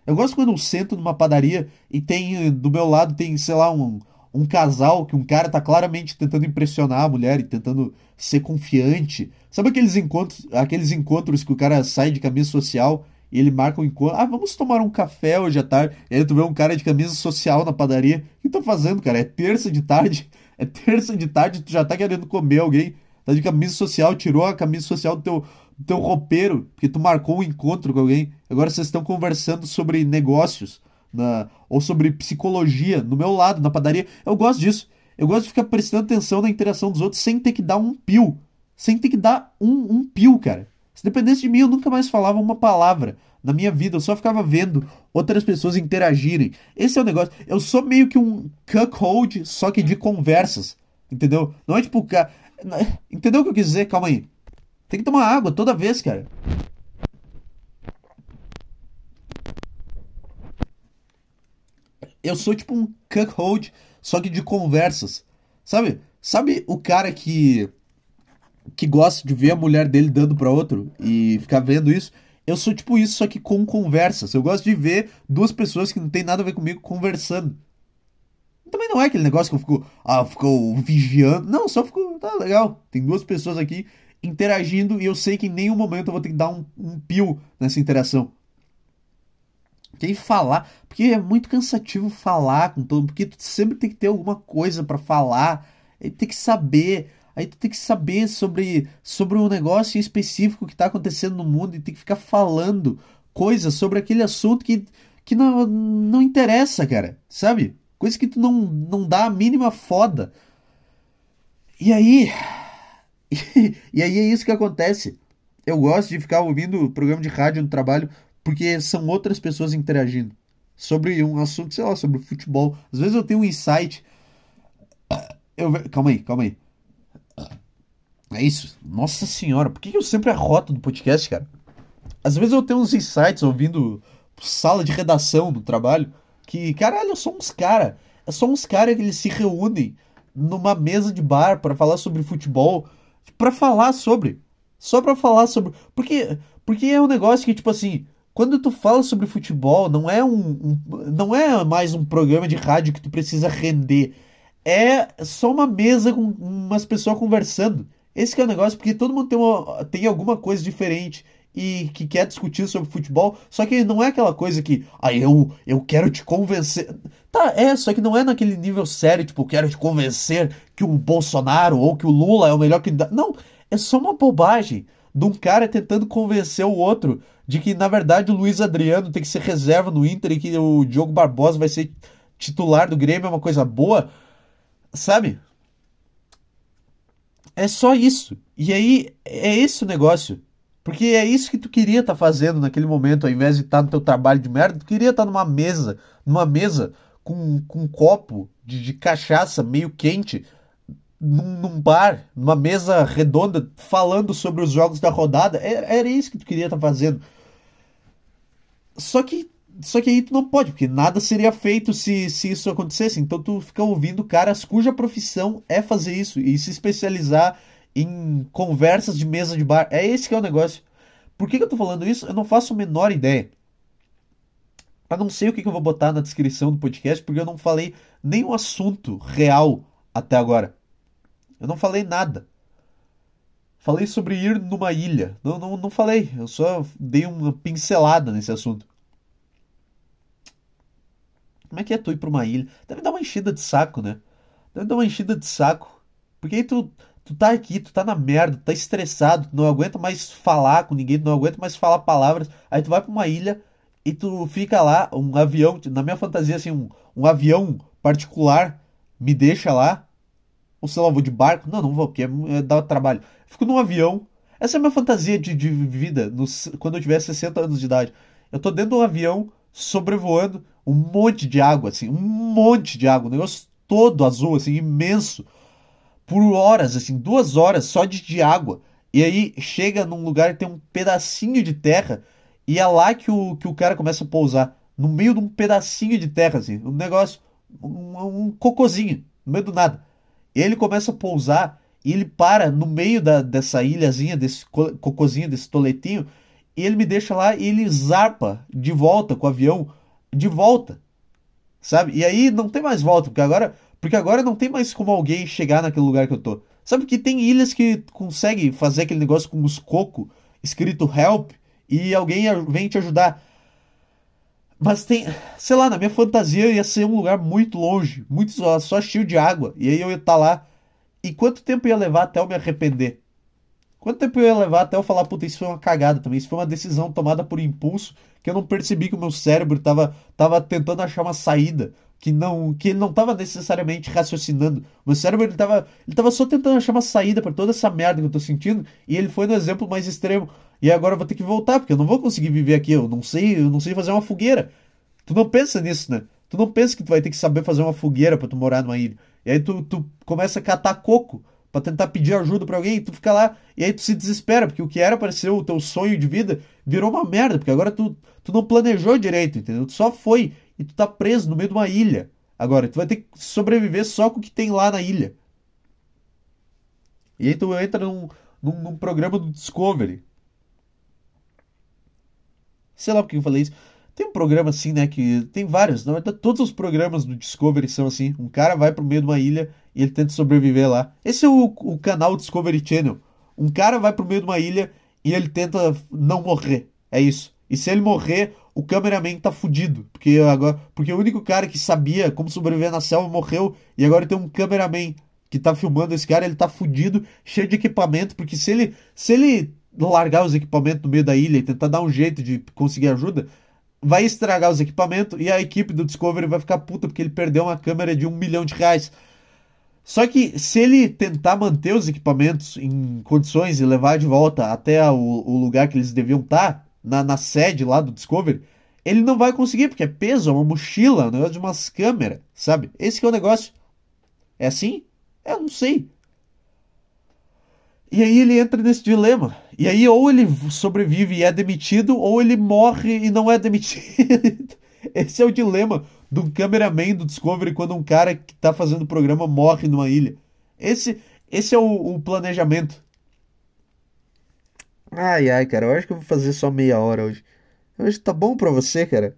Eu gosto quando eu sento numa padaria e tem do meu lado tem, sei lá, um, um casal que um cara tá claramente tentando impressionar a mulher e tentando ser confiante. Sabe aqueles encontros, aqueles encontros que o cara sai de camisa social e ele marca um encontro. Ah, vamos tomar um café hoje à tarde. E aí tu vê um cara de camisa social na padaria. O que tá fazendo, cara? É terça de tarde. É terça de tarde, tu já tá querendo comer alguém. Tá de camisa social, tirou a camisa social do teu, do teu roupeiro, porque tu marcou um encontro com alguém. Agora vocês estão conversando sobre negócios. Na, ou sobre psicologia no meu lado, na padaria. Eu gosto disso. Eu gosto de ficar prestando atenção na interação dos outros sem ter que dar um pio. Sem ter que dar um, um pio, cara. Se dependesse de mim, eu nunca mais falava uma palavra na minha vida. Eu só ficava vendo outras pessoas interagirem. Esse é o negócio. Eu sou meio que um cuckold, só que de conversas. Entendeu? Não é tipo. Entendeu o que eu quis dizer? Calma aí. Tem que tomar água toda vez, cara. Eu sou tipo um cuckold, só que de conversas. Sabe? Sabe o cara que que gosta de ver a mulher dele dando para outro e ficar vendo isso. Eu sou tipo isso, só que com conversas. Eu gosto de ver duas pessoas que não tem nada a ver comigo conversando. Também não é aquele negócio que eu fico, ah, fico vigiando. Não, só fico, tá legal. Tem duas pessoas aqui interagindo e eu sei que em nenhum momento eu vou ter que dar um, um pio nessa interação. Quem falar, porque é muito cansativo falar com todo, porque tu sempre tem que ter alguma coisa para falar, tem que saber Aí tu tem que saber sobre, sobre um negócio específico que está acontecendo no mundo e tem que ficar falando coisas sobre aquele assunto que, que não, não interessa, cara. Sabe? Coisa que tu não, não dá a mínima foda. E aí. (laughs) e aí é isso que acontece. Eu gosto de ficar ouvindo o programa de rádio no trabalho porque são outras pessoas interagindo sobre um assunto, sei lá, sobre futebol. Às vezes eu tenho um insight. Eu, calma aí, calma aí. É isso. Nossa senhora, por que eu sempre arroto do podcast, cara? Às vezes eu tenho uns insights ouvindo sala de redação no trabalho que, caralho, são uns cara. É só uns caras que eles se reúnem numa mesa de bar para falar sobre futebol, para falar sobre, só para falar sobre, porque porque é um negócio que tipo assim, quando tu fala sobre futebol, não é um, um não é mais um programa de rádio que tu precisa render. É só uma mesa com umas pessoas conversando. Esse é o negócio, porque todo mundo tem, uma, tem alguma coisa diferente e que quer discutir sobre futebol, só que não é aquela coisa que, ah, eu, eu quero te convencer. Tá, é, só que não é naquele nível sério, tipo, quero te convencer que o Bolsonaro ou que o Lula é o melhor que. Não, é só uma bobagem de um cara tentando convencer o outro de que, na verdade, o Luiz Adriano tem que ser reserva no Inter e que o Diogo Barbosa vai ser titular do Grêmio, é uma coisa boa, sabe? É só isso. E aí, é esse o negócio. Porque é isso que tu queria estar tá fazendo naquele momento, ao invés de estar tá no teu trabalho de merda, tu queria estar tá numa mesa, numa mesa com, com um copo de, de cachaça meio quente, num, num, bar, numa mesa redonda, falando sobre os jogos da rodada. Era, é, era isso que tu queria estar tá fazendo. Só que só que aí tu não pode, porque nada seria feito se, se isso acontecesse. Então tu fica ouvindo caras cuja profissão é fazer isso e se especializar em conversas de mesa de bar. É esse que é o negócio. Por que, que eu tô falando isso? Eu não faço a menor ideia. Eu não sei o que, que eu vou botar na descrição do podcast, porque eu não falei nenhum assunto real até agora. Eu não falei nada. Falei sobre ir numa ilha. Não, não, não falei. Eu só dei uma pincelada nesse assunto. Como é que é tu ir pra uma ilha? Deve dar uma enchida de saco, né? Deve dar uma enchida de saco. Porque aí tu, tu tá aqui, tu tá na merda, tu tá estressado, tu não aguenta mais falar com ninguém, tu não aguenta mais falar palavras. Aí tu vai pra uma ilha e tu fica lá, um avião, na minha fantasia, assim, um, um avião particular me deixa lá. Ou sei lá, vou de barco. Não, não vou, porque é, é, dá trabalho. Fico num avião. Essa é a minha fantasia de, de vida quando eu tiver 60 anos de idade. Eu tô dentro de um avião sobrevoando um monte de água, assim, um monte de água, um negócio todo azul, assim, imenso, por horas, assim, duas horas só de, de água. E aí chega num lugar tem um pedacinho de terra e é lá que o, que o cara começa a pousar, no meio de um pedacinho de terra, assim, um negócio, um, um cocozinho, no meio do nada. Ele começa a pousar e ele para no meio da, dessa ilhazinha, desse cocozinho, desse toletinho, e ele me deixa lá e ele zarpa de volta com o avião, de volta. Sabe? E aí não tem mais volta, porque agora, porque agora não tem mais como alguém chegar naquele lugar que eu tô. Sabe que tem ilhas que conseguem fazer aquele negócio com os cocos escrito help e alguém vem te ajudar. Mas tem, sei lá, na minha fantasia ia ser um lugar muito longe, muito só, só cheio de água. E aí eu ia estar tá lá. E quanto tempo ia levar até eu me arrepender? Quanto tempo ia levar até eu falar, puta, isso foi uma cagada também? Isso foi uma decisão tomada por impulso que eu não percebi que o meu cérebro estava tava tentando achar uma saída que não que ele não estava necessariamente raciocinando. O meu cérebro ele estava ele tava só tentando achar uma saída para toda essa merda que eu tô sentindo e ele foi no exemplo mais extremo. E agora eu vou ter que voltar porque eu não vou conseguir viver aqui, eu não sei, eu não sei fazer uma fogueira. Tu não pensa nisso, né? Tu não pensa que tu vai ter que saber fazer uma fogueira para tu morar numa ilha. E aí tu, tu começa a catar coco para tentar pedir ajuda para alguém, tu fica lá, e aí tu se desespera, porque o que era para ser o teu sonho de vida virou uma merda, porque agora tu, tu não planejou direito, entendeu? Tu só foi e tu tá preso no meio de uma ilha. Agora, tu vai ter que sobreviver só com o que tem lá na ilha. E aí tu entra num, num, num programa do Discovery. Sei lá porque eu falei isso. Tem um programa assim, né? Que tem vários. Na verdade, todos os programas do Discovery são assim. Um cara vai pro meio de uma ilha e ele tenta sobreviver lá. Esse é o, o canal Discovery Channel. Um cara vai pro meio de uma ilha e ele tenta não morrer. É isso. E se ele morrer, o cameraman tá fudido. Porque, agora, porque o único cara que sabia como sobreviver na selva morreu. E agora tem um cameraman que tá filmando esse cara. Ele tá fudido, cheio de equipamento. Porque se ele, se ele largar os equipamentos no meio da ilha e tentar dar um jeito de conseguir ajuda, vai estragar os equipamentos. E a equipe do Discovery vai ficar puta porque ele perdeu uma câmera de um milhão de reais. Só que se ele tentar manter os equipamentos em condições e levar de volta até o, o lugar que eles deviam estar, na, na, sede lá do Discovery, ele não vai conseguir, porque é peso, é uma mochila, um negócio de umas câmeras, sabe? Esse é o negócio. É assim? Eu não sei. E aí ele entra nesse dilema. E aí ou ele sobrevive e é demitido, ou ele morre e não é (laughs) demitido. Esse é o dilema do cameraman do Discovery quando um cara que tá fazendo o programa morre numa ilha. Esse, esse é o, o, planejamento. Ai, ai, cara, eu acho que eu vou fazer só meia hora hoje. Hoje tá bom pra você, cara.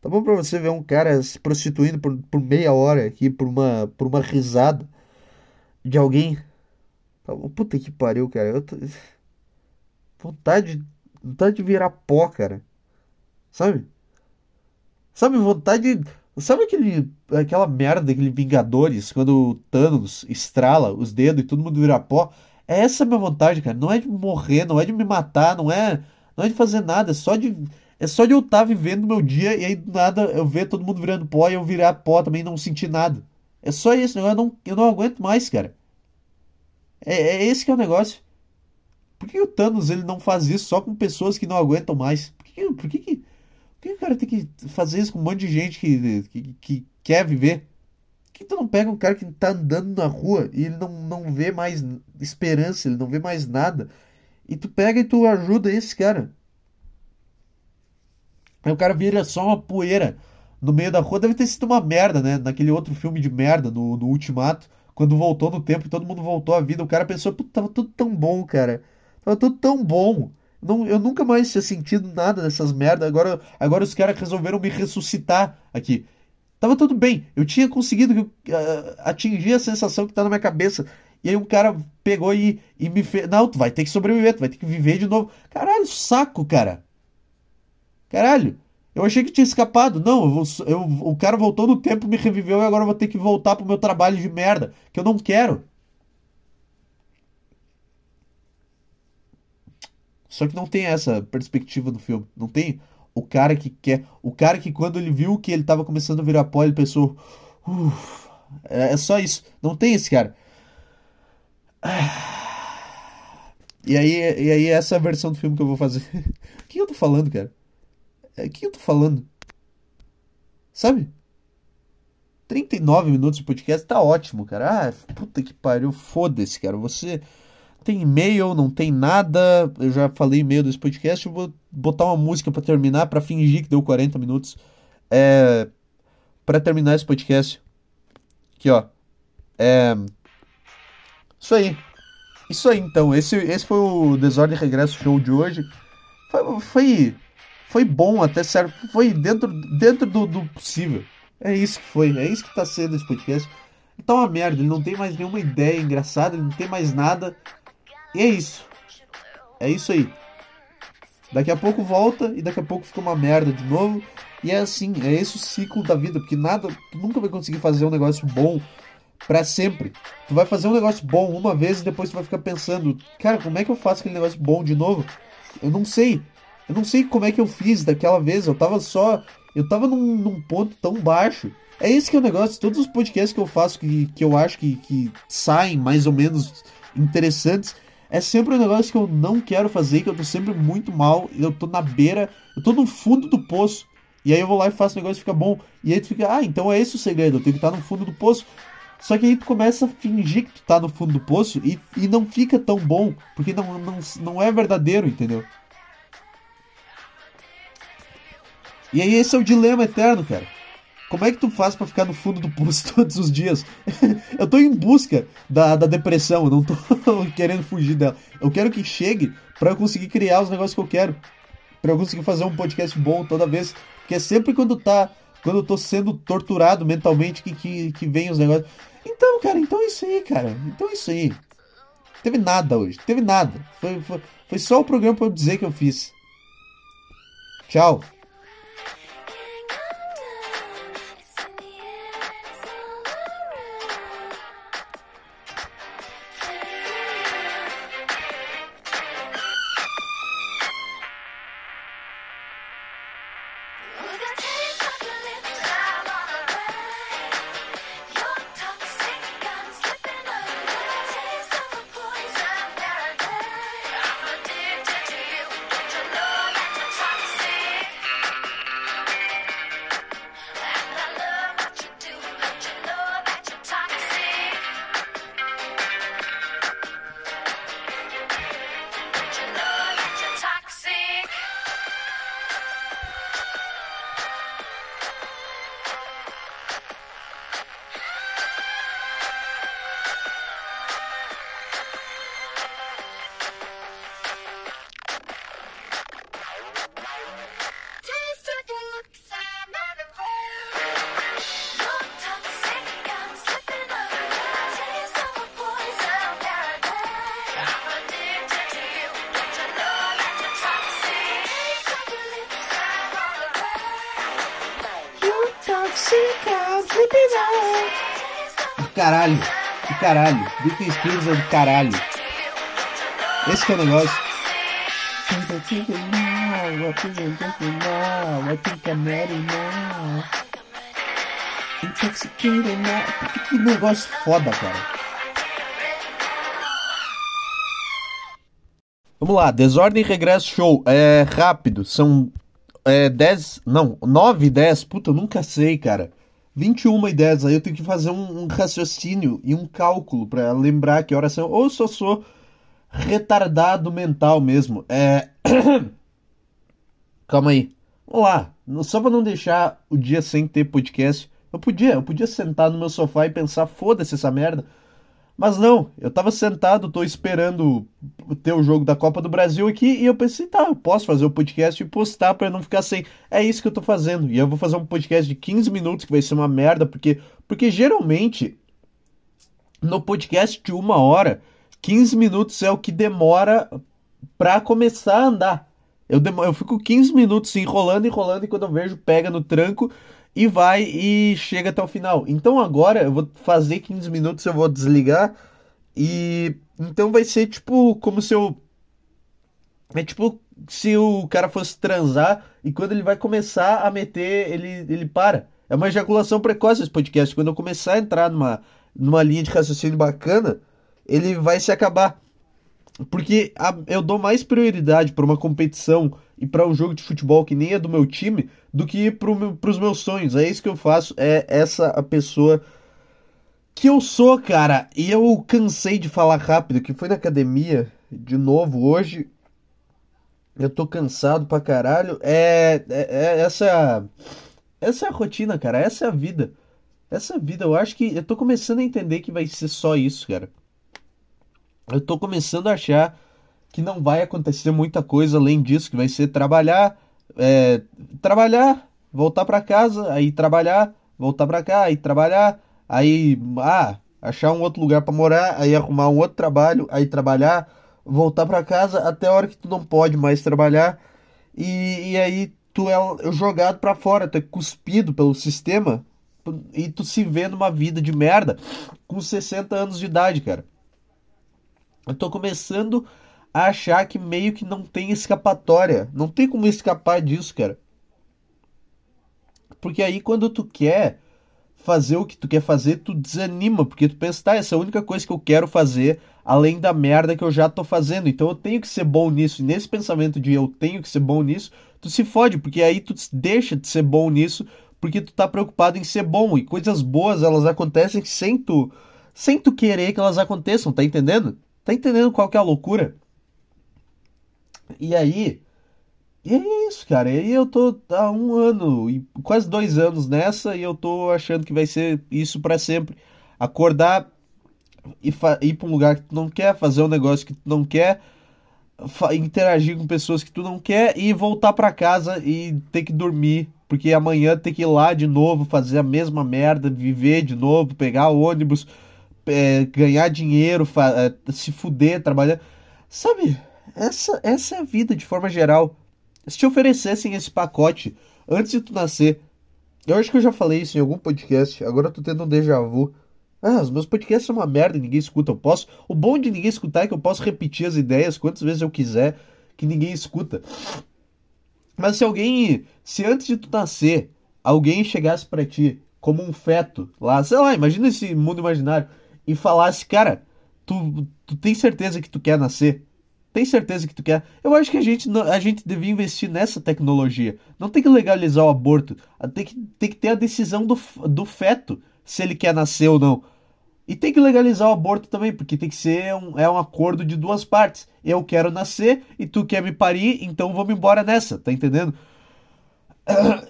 Tá bom pra você ver um cara se prostituindo por, por meia hora aqui, por uma, por uma risada de alguém. Tá Puta que pariu, cara. Eu tô... (laughs) Vontade, vontade de virar pó, cara. Sabe? Sabe, vontade. Sabe aquele, aquela merda, aquele Vingadores, quando o Thanos estrala os dedos e todo mundo vira pó? É essa a minha vontade, cara. Não é de morrer, não é de me matar, não é, não é de fazer nada. É só de, é só de eu estar tá vivendo meu dia e aí do nada eu ver todo mundo virando pó e eu virar pó também não sentir nada. É só isso, eu não, eu não aguento mais, cara. É, é esse que é o negócio. Por que o Thanos ele não faz isso só com pessoas que não aguentam mais? Por que, por que, que que o cara tem que fazer isso com um monte de gente que, que, que quer viver? Por que tu não pega um cara que tá andando na rua e ele não, não vê mais esperança, ele não vê mais nada, e tu pega e tu ajuda esse cara? Aí o cara vira só uma poeira no meio da rua. Deve ter sido uma merda, né? Naquele outro filme de merda, no, no Ultimato, quando voltou no tempo e todo mundo voltou à vida. O cara pensou, puta, tava tudo tão bom, cara. Tava tudo tão bom. Não, eu nunca mais tinha sentido nada dessas merdas. Agora, agora os caras resolveram me ressuscitar aqui. Tava tudo bem. Eu tinha conseguido uh, atingir a sensação que tá na minha cabeça. E aí um cara pegou e, e me fez. Não, tu vai ter que sobreviver, tu vai ter que viver de novo. Caralho, saco, cara. Caralho. Eu achei que tinha escapado. Não, eu eu, o cara voltou no tempo, me reviveu e agora eu vou ter que voltar pro meu trabalho de merda. Que eu não quero. Só que não tem essa perspectiva no filme. Não tem o cara que quer. O cara que quando ele viu que ele tava começando a virar pó, ele pensou. É, é, só isso. Não tem esse cara. E aí, e aí essa é a versão do filme que eu vou fazer. (laughs) o que eu tô falando, cara? É, o que eu tô falando? Sabe? 39 minutos de podcast tá ótimo, cara. Ah, puta que pariu. Foda-se, cara. Você tem e-mail, não tem nada. Eu já falei e-mail desse podcast. Eu vou botar uma música para terminar, para fingir que deu 40 minutos. É, para terminar esse podcast. Aqui, ó. É, isso aí. Isso aí, então. Esse, esse foi o Desordem Regresso Show de hoje. Foi, foi, foi bom até certo. Foi dentro, dentro do, do possível. É isso que foi. É isso que tá sendo esse podcast. Tá uma merda. Ele não tem mais nenhuma ideia engraçada. Ele não tem mais nada. E é isso. É isso aí. Daqui a pouco volta e daqui a pouco fica uma merda de novo. E é assim, é esse o ciclo da vida, porque nada, tu nunca vai conseguir fazer um negócio bom para sempre. Tu vai fazer um negócio bom uma vez e depois tu vai ficar pensando, cara, como é que eu faço aquele negócio bom de novo? Eu não sei. Eu não sei como é que eu fiz daquela vez. Eu tava só. Eu tava num, num ponto tão baixo. É esse que é o negócio. Todos os podcasts que eu faço que, que eu acho que, que saem mais ou menos interessantes. É sempre um negócio que eu não quero fazer, que eu tô sempre muito mal. Eu tô na beira. Eu tô no fundo do poço. E aí eu vou lá e faço o negócio e fica bom. E aí tu fica, ah, então é esse o segredo. Eu tenho que estar no fundo do poço. Só que aí tu começa a fingir que tu tá no fundo do poço e, e não fica tão bom, porque não, não, não é verdadeiro, entendeu? E aí esse é o dilema eterno, cara. Como é que tu faz para ficar no fundo do poço (laughs) todos os dias? (laughs) eu tô em busca da, da depressão, eu não tô (laughs) querendo fugir dela. Eu quero que chegue para eu conseguir criar os negócios que eu quero. para eu conseguir fazer um podcast bom toda vez. Porque é sempre quando tá quando eu tô sendo torturado mentalmente que, que, que vem os negócios. Então, cara, então é isso aí, cara. Então é isso aí. Teve nada hoje, teve nada. Foi, foi, foi só o programa pra eu dizer que eu fiz. Tchau. Caralho. Que caralho. Britney Spears é do caralho. Esse que é o negócio. Que negócio foda, cara. Vamos lá, Desordem e Regresso Show. É rápido, são é, 10. Não, 9 e 10. Puta, eu nunca sei, cara. 21 e 10, aí eu tenho que fazer um, um raciocínio e um cálculo para lembrar que horas são. Ou só sou retardado mental mesmo. É. (coughs) Calma aí. Vamos lá. Só para não deixar o dia sem ter podcast. Eu podia, eu podia sentar no meu sofá e pensar, foda-se essa merda. Mas não, eu tava sentado, tô esperando ter o jogo da Copa do Brasil aqui e eu pensei, tá, eu posso fazer o podcast e postar para não ficar sem. É isso que eu tô fazendo. E eu vou fazer um podcast de 15 minutos que vai ser uma merda, porque porque geralmente no podcast de uma hora, 15 minutos é o que demora para começar a andar. Eu, demoro, eu fico 15 minutos enrolando, enrolando e quando eu vejo pega no tranco e vai e chega até o final. Então agora eu vou fazer 15 minutos, eu vou desligar e então vai ser tipo como se eu é tipo se o cara fosse transar e quando ele vai começar a meter, ele ele para. É uma ejaculação precoce esse podcast. Quando eu começar a entrar numa numa linha de raciocínio bacana, ele vai se acabar. Porque a, eu dou mais prioridade para uma competição e para um jogo de futebol que nem é do meu time do que para os meus sonhos. É isso que eu faço. É essa a pessoa que eu sou, cara. E eu cansei de falar rápido, que foi na academia de novo hoje. Eu tô cansado pra caralho. É, é, é essa essa é a rotina, cara. Essa é a vida. Essa é a vida. Eu acho que eu tô começando a entender que vai ser só isso, cara eu tô começando a achar que não vai acontecer muita coisa além disso, que vai ser trabalhar, é, trabalhar, voltar para casa, aí trabalhar, voltar para cá, aí trabalhar, aí ah, achar um outro lugar para morar, aí arrumar um outro trabalho, aí trabalhar, voltar para casa até a hora que tu não pode mais trabalhar E, e aí tu é jogado para fora, tu é cuspido pelo sistema e tu se vê numa vida de merda com 60 anos de idade, cara. Eu tô começando a achar que meio que não tem escapatória. Não tem como escapar disso, cara. Porque aí quando tu quer fazer o que tu quer fazer, tu desanima, porque tu pensa, tá, essa é a única coisa que eu quero fazer, além da merda que eu já tô fazendo. Então eu tenho que ser bom nisso. E nesse pensamento de eu tenho que ser bom nisso, tu se fode, porque aí tu deixa de ser bom nisso, porque tu tá preocupado em ser bom. E coisas boas, elas acontecem sem tu, sem tu querer que elas aconteçam, tá entendendo? Tá entendendo qual que é a loucura? E aí, e é isso, cara. E eu tô há um ano e quase dois anos nessa e eu tô achando que vai ser isso para sempre. Acordar e ir pra um lugar que tu não quer, fazer um negócio que tu não quer, interagir com pessoas que tu não quer e voltar para casa e ter que dormir. Porque amanhã ter que ir lá de novo, fazer a mesma merda, viver de novo, pegar ônibus, é, ganhar dinheiro, é, se fuder, trabalhar. Sabe, essa, essa é a vida de forma geral se te oferecessem esse pacote antes de tu nascer, eu acho que eu já falei isso em algum podcast, agora eu tô tendo um déjà vu. Ah, os meus podcasts são uma merda ninguém escuta. Eu posso. O bom de ninguém escutar é que eu posso repetir as ideias quantas vezes eu quiser que ninguém escuta. Mas se alguém. Se antes de tu nascer, alguém chegasse para ti como um feto lá, sei lá, imagina esse mundo imaginário, e falasse, cara, tu, tu tem certeza que tu quer nascer? Tem certeza que tu quer? Eu acho que a gente, a gente devia investir nessa tecnologia. Não tem que legalizar o aborto. Tem que, tem que ter a decisão do, do feto se ele quer nascer ou não. E tem que legalizar o aborto também, porque tem que ser um, é um acordo de duas partes. Eu quero nascer e tu quer me parir, então vamos embora nessa, tá entendendo?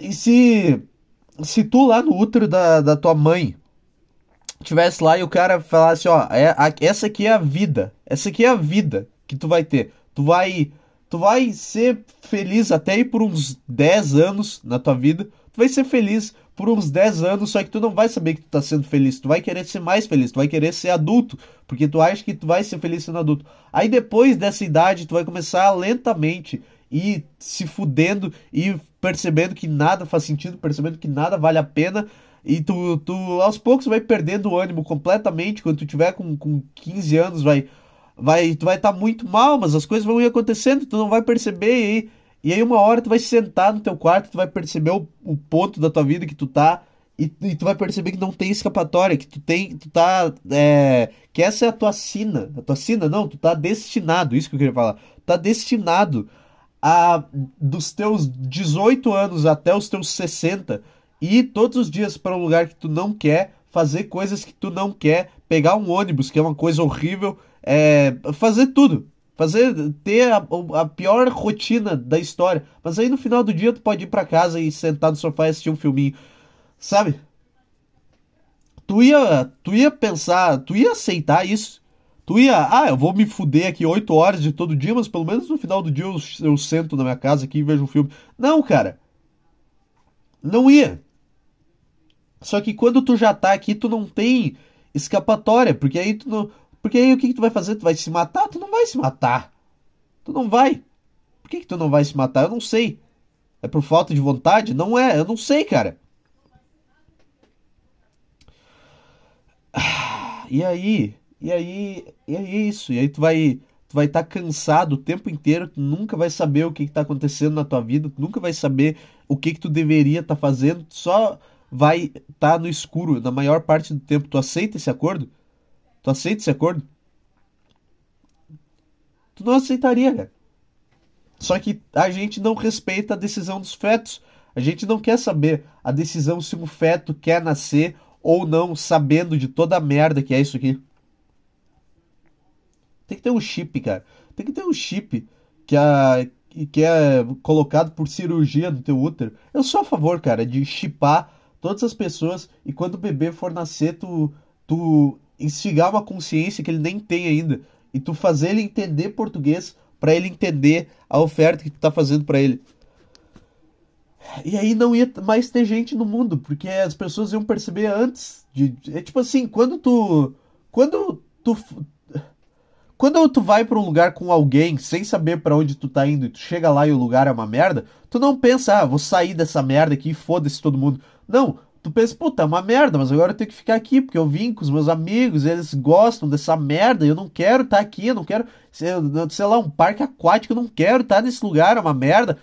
E se, se tu lá no útero da, da tua mãe tivesse lá e o cara falasse, ó, é, a, essa aqui é a vida, essa aqui é a vida que tu vai ter. Tu vai, tu vai ser feliz até ir por uns 10 anos na tua vida. Tu vai ser feliz por uns 10 anos, só que tu não vai saber que tu tá sendo feliz. Tu vai querer ser mais feliz, tu vai querer ser adulto, porque tu acha que tu vai ser feliz sendo adulto. Aí depois dessa idade, tu vai começar lentamente e se fudendo e percebendo que nada faz sentido, percebendo que nada vale a pena. E tu, tu aos poucos vai perdendo o ânimo completamente. Quando tu tiver com, com 15 anos, vai vai, tu vai estar tá muito mal, mas as coisas vão ir acontecendo, tu não vai perceber, e e aí uma hora tu vai sentar no teu quarto, tu vai perceber o, o ponto da tua vida que tu tá, e, e, tu vai perceber que não tem escapatória, que tu tem, tu tá, é, que essa é a tua sina, a tua sina, não, tu tá destinado, isso que eu queria falar, tá destinado a, dos teus 18 anos até os teus 60, ir todos os dias para um lugar que tu não quer, fazer coisas que tu não quer, pegar um ônibus, que é uma coisa horrível, é, fazer tudo. Fazer, ter a, a, pior rotina da história. Mas aí no final do dia tu pode ir para casa e sentar no sofá e assistir um filminho. Sabe? Tu ia, tu ia pensar, tu ia aceitar isso. Tu ia, ah, eu vou me fuder aqui 8 horas de todo dia, mas pelo menos no final do dia eu, eu sento na minha casa aqui e vejo um filme. Não, cara. Não ia. Só que quando tu já tá aqui, tu não tem escapatória, porque aí tu não, porque aí o que, que tu vai fazer? Tu vai se matar? Tu não vai se matar. Tu não vai. Por que, que tu não vai se matar? Eu não sei. É por falta de vontade? Não é, eu não sei, cara. (sighs) E aí, e aí, e aí é isso. E aí tu vai, tu vai estar tá cansado o tempo inteiro, tu nunca vai saber o que está acontecendo na tua vida, tu nunca vai saber o que que tu deveria estar tá fazendo, só vai estar tá no escuro na maior parte do tempo. Tu aceita esse acordo? Tu aceita esse acordo? Tu não aceitaria, cara. Só que a gente não respeita a decisão dos fetos. A gente não quer saber a decisão se um feto quer nascer ou não, sabendo de toda a merda que é isso aqui. Tem que ter um chip, cara. Tem que ter um chip que, a, que é colocado por cirurgia no teu útero. Eu sou a favor, cara, de chipar todas as pessoas e quando o bebê for nascer, tu, tu instigar uma consciência que ele nem tem ainda e tu fazer ele entender português para ele entender a oferta que tu tá fazendo para ele. E aí não ia mais ter gente no mundo, porque as pessoas iam perceber antes de é tipo assim, quando tu quando tu Quando tu vai para um lugar com alguém sem saber para onde tu tá indo e tu chega lá e o lugar é uma merda, tu não pensa, ah, vou sair dessa merda aqui e foda-se todo mundo. Não, tu pensa, puta, é uma merda, mas agora eu tenho que ficar aqui porque eu vim com os meus amigos, eles gostam dessa merda, eu não quero estar tá aqui, eu não quero, sei, sei lá, um parque aquático, eu não quero estar tá nesse lugar, é uma merda.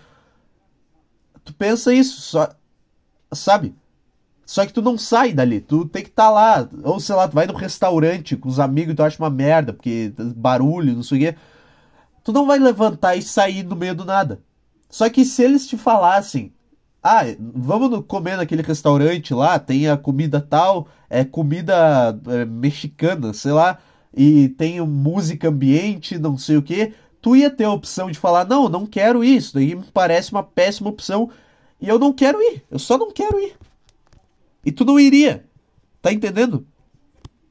Tu pensa isso, só, sabe? Só que tu não sai dali, tu tem que estar tá lá. Ou sei lá, tu vai no restaurante com os amigos e tu acha uma merda, porque barulho, não sei o quê. Tu não vai levantar e sair no meio do nada. Só que se eles te falassem, ah, vamos comer naquele restaurante lá, tem a comida tal, é comida é, mexicana, sei lá, e tem música ambiente, não sei o que, tu ia ter a opção de falar, não, não quero isso, daí me parece uma péssima opção, e eu não quero ir, eu só não quero ir. E tu não iria. Tá entendendo?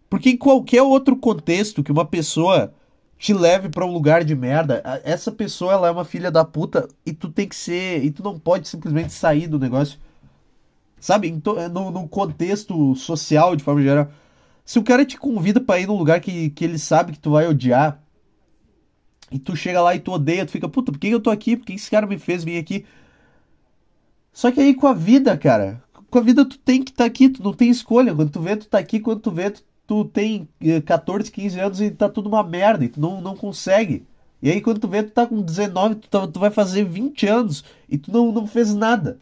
Porque em qualquer outro contexto que uma pessoa te leve para um lugar de merda, essa pessoa ela é uma filha da puta e tu tem que ser. E tu não pode simplesmente sair do negócio. Sabe? No, no contexto social, de forma geral. Se o cara te convida para ir num lugar que, que ele sabe que tu vai odiar, e tu chega lá e tu odeia, tu fica, puta, por que eu tô aqui? Por que esse cara me fez vir aqui? Só que aí com a vida, cara, com a vida tu tem que estar tá aqui, tu não tem escolha. Quando tu vê, tu tá aqui, quando tu vê, tu, tu tem 14, eh, 15 anos e tá tudo uma merda, e tu não, não consegue. E aí quando tu vê, tu tá com 19, tu, tá, tu vai fazer 20 anos e tu não, não fez nada.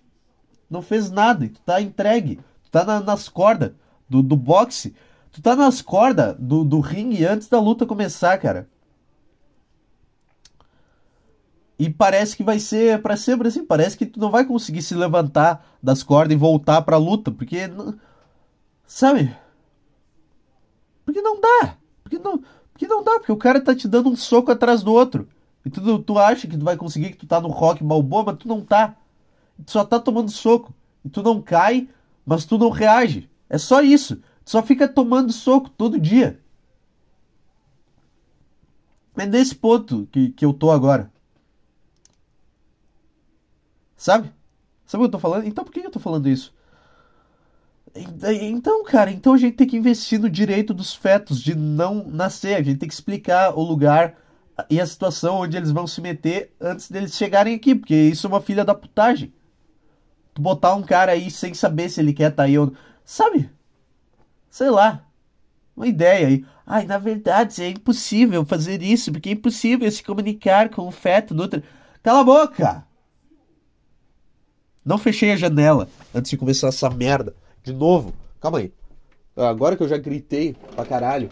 Não fez nada, e tu tá entregue. Tu tá na, nas cordas do, do boxe. Tu tá nas cordas do, do ringue antes da luta começar, cara. E parece que vai ser para sempre assim. Parece que tu não vai conseguir se levantar das cordas e voltar pra luta. Porque. Sabe? Porque não dá. Porque não, porque não dá. Porque o cara tá te dando um soco atrás do outro. E tu, tu acha que tu vai conseguir, que tu tá no rock balboa, mas tu não tá. Tu só tá tomando soco. E tu não cai, mas tu não reage. É só isso. Tu só fica tomando soco todo dia. É nesse ponto que, que eu tô agora. Sabe? Sabe o que eu tô falando? Então por que eu tô falando isso? Então, cara, então a gente tem que investir no direito dos fetos de não nascer. A gente tem que explicar o lugar e a situação onde eles vão se meter antes deles chegarem aqui, porque isso é uma filha da putagem. Tu botar um cara aí sem saber se ele quer tá aí ou não. Sabe? Sei lá. Uma ideia aí. Ai, na verdade, é impossível fazer isso, porque é impossível se comunicar com o feto do outro. Cala a boca! Não fechei a janela antes de começar essa merda. De novo. Calma aí. Agora que eu já gritei pra caralho.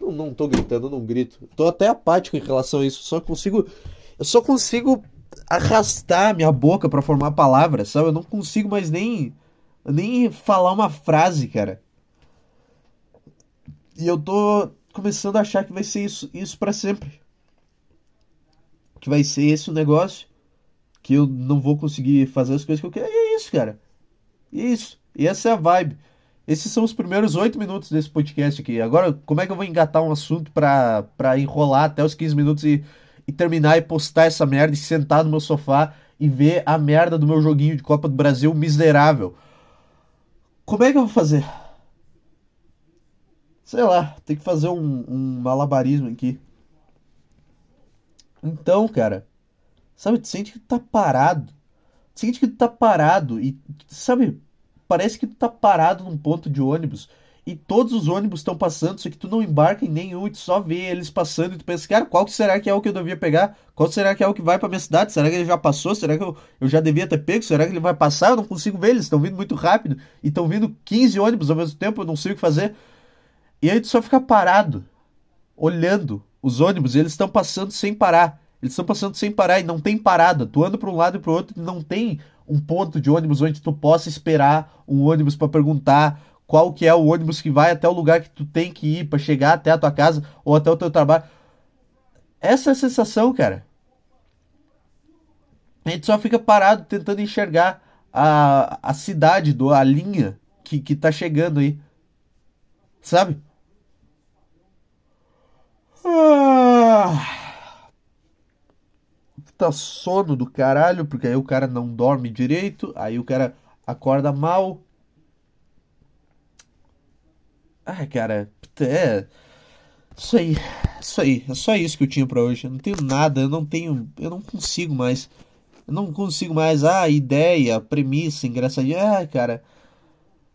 Não, não tô gritando, não grito. Tô até apático em relação a isso. Só consigo. Eu só consigo arrastar minha boca para formar palavras, sabe? Eu não consigo mais nem. Nem falar uma frase, cara. E eu tô começando a achar que vai ser isso, isso para sempre. Que vai ser esse o negócio que eu não vou conseguir fazer as coisas que eu quero. E é isso, cara. E é isso. E essa é a vibe. Esses são os primeiros oito minutos desse podcast aqui. Agora, como é que eu vou engatar um assunto pra enrolar até os 15 minutos e, e terminar e postar essa merda e sentar no meu sofá e ver a merda do meu joguinho de Copa do Brasil miserável? Como é que eu vou fazer? Sei lá, tem que fazer um, um malabarismo aqui. Então, cara, Sabe, tu sente que tu tá parado. Tu sente que tu tá parado e, sabe, parece que tu tá parado num ponto de ônibus e todos os ônibus estão passando, só que tu não embarca em nenhum e tu só vê eles passando e tu pensa, cara, qual que será que é o que eu devia pegar? Qual será que é o que vai pra minha cidade? Será que ele já passou? Será que eu, eu já devia ter pego? Será que ele vai passar? Eu não consigo ver, eles estão vindo muito rápido e estão vindo 15 ônibus ao mesmo tempo, eu não sei o que fazer. E aí tu só fica parado, olhando os ônibus, e eles estão passando sem parar. Eles estão passando sem parar e não tem parada. Tu anda para um lado e para outro e não tem um ponto de ônibus onde tu possa esperar um ônibus para perguntar qual que é o ônibus que vai até o lugar que tu tem que ir para chegar até a tua casa ou até o teu trabalho. Essa é a sensação, cara. A gente só fica parado tentando enxergar a, a cidade, do, a linha que, que tá chegando aí. Sabe? Ah puta sono do caralho, porque aí o cara não dorme direito, aí o cara acorda mal. Ai, cara, é. Isso aí. Isso aí, é só isso que eu tinha para hoje. Eu não tenho nada, eu não tenho, eu não consigo mais. Eu não consigo mais. Ah, ideia, premissa, engraçadinha. Ah, cara.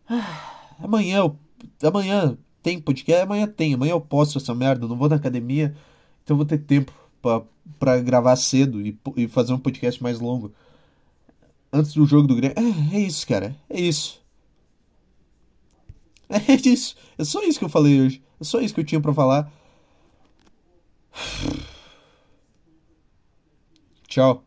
Ah, amanhã eu, amanhã tem podcast, amanhã tem, amanhã eu posto essa merda, eu não vou na academia, então eu vou ter tempo para gravar cedo e, e fazer um podcast mais longo antes do jogo do Grêmio. É, é isso, cara. É isso. É (laughs) isso. É só isso que eu falei hoje. É só isso que eu tinha para falar. (sighs) Tchau.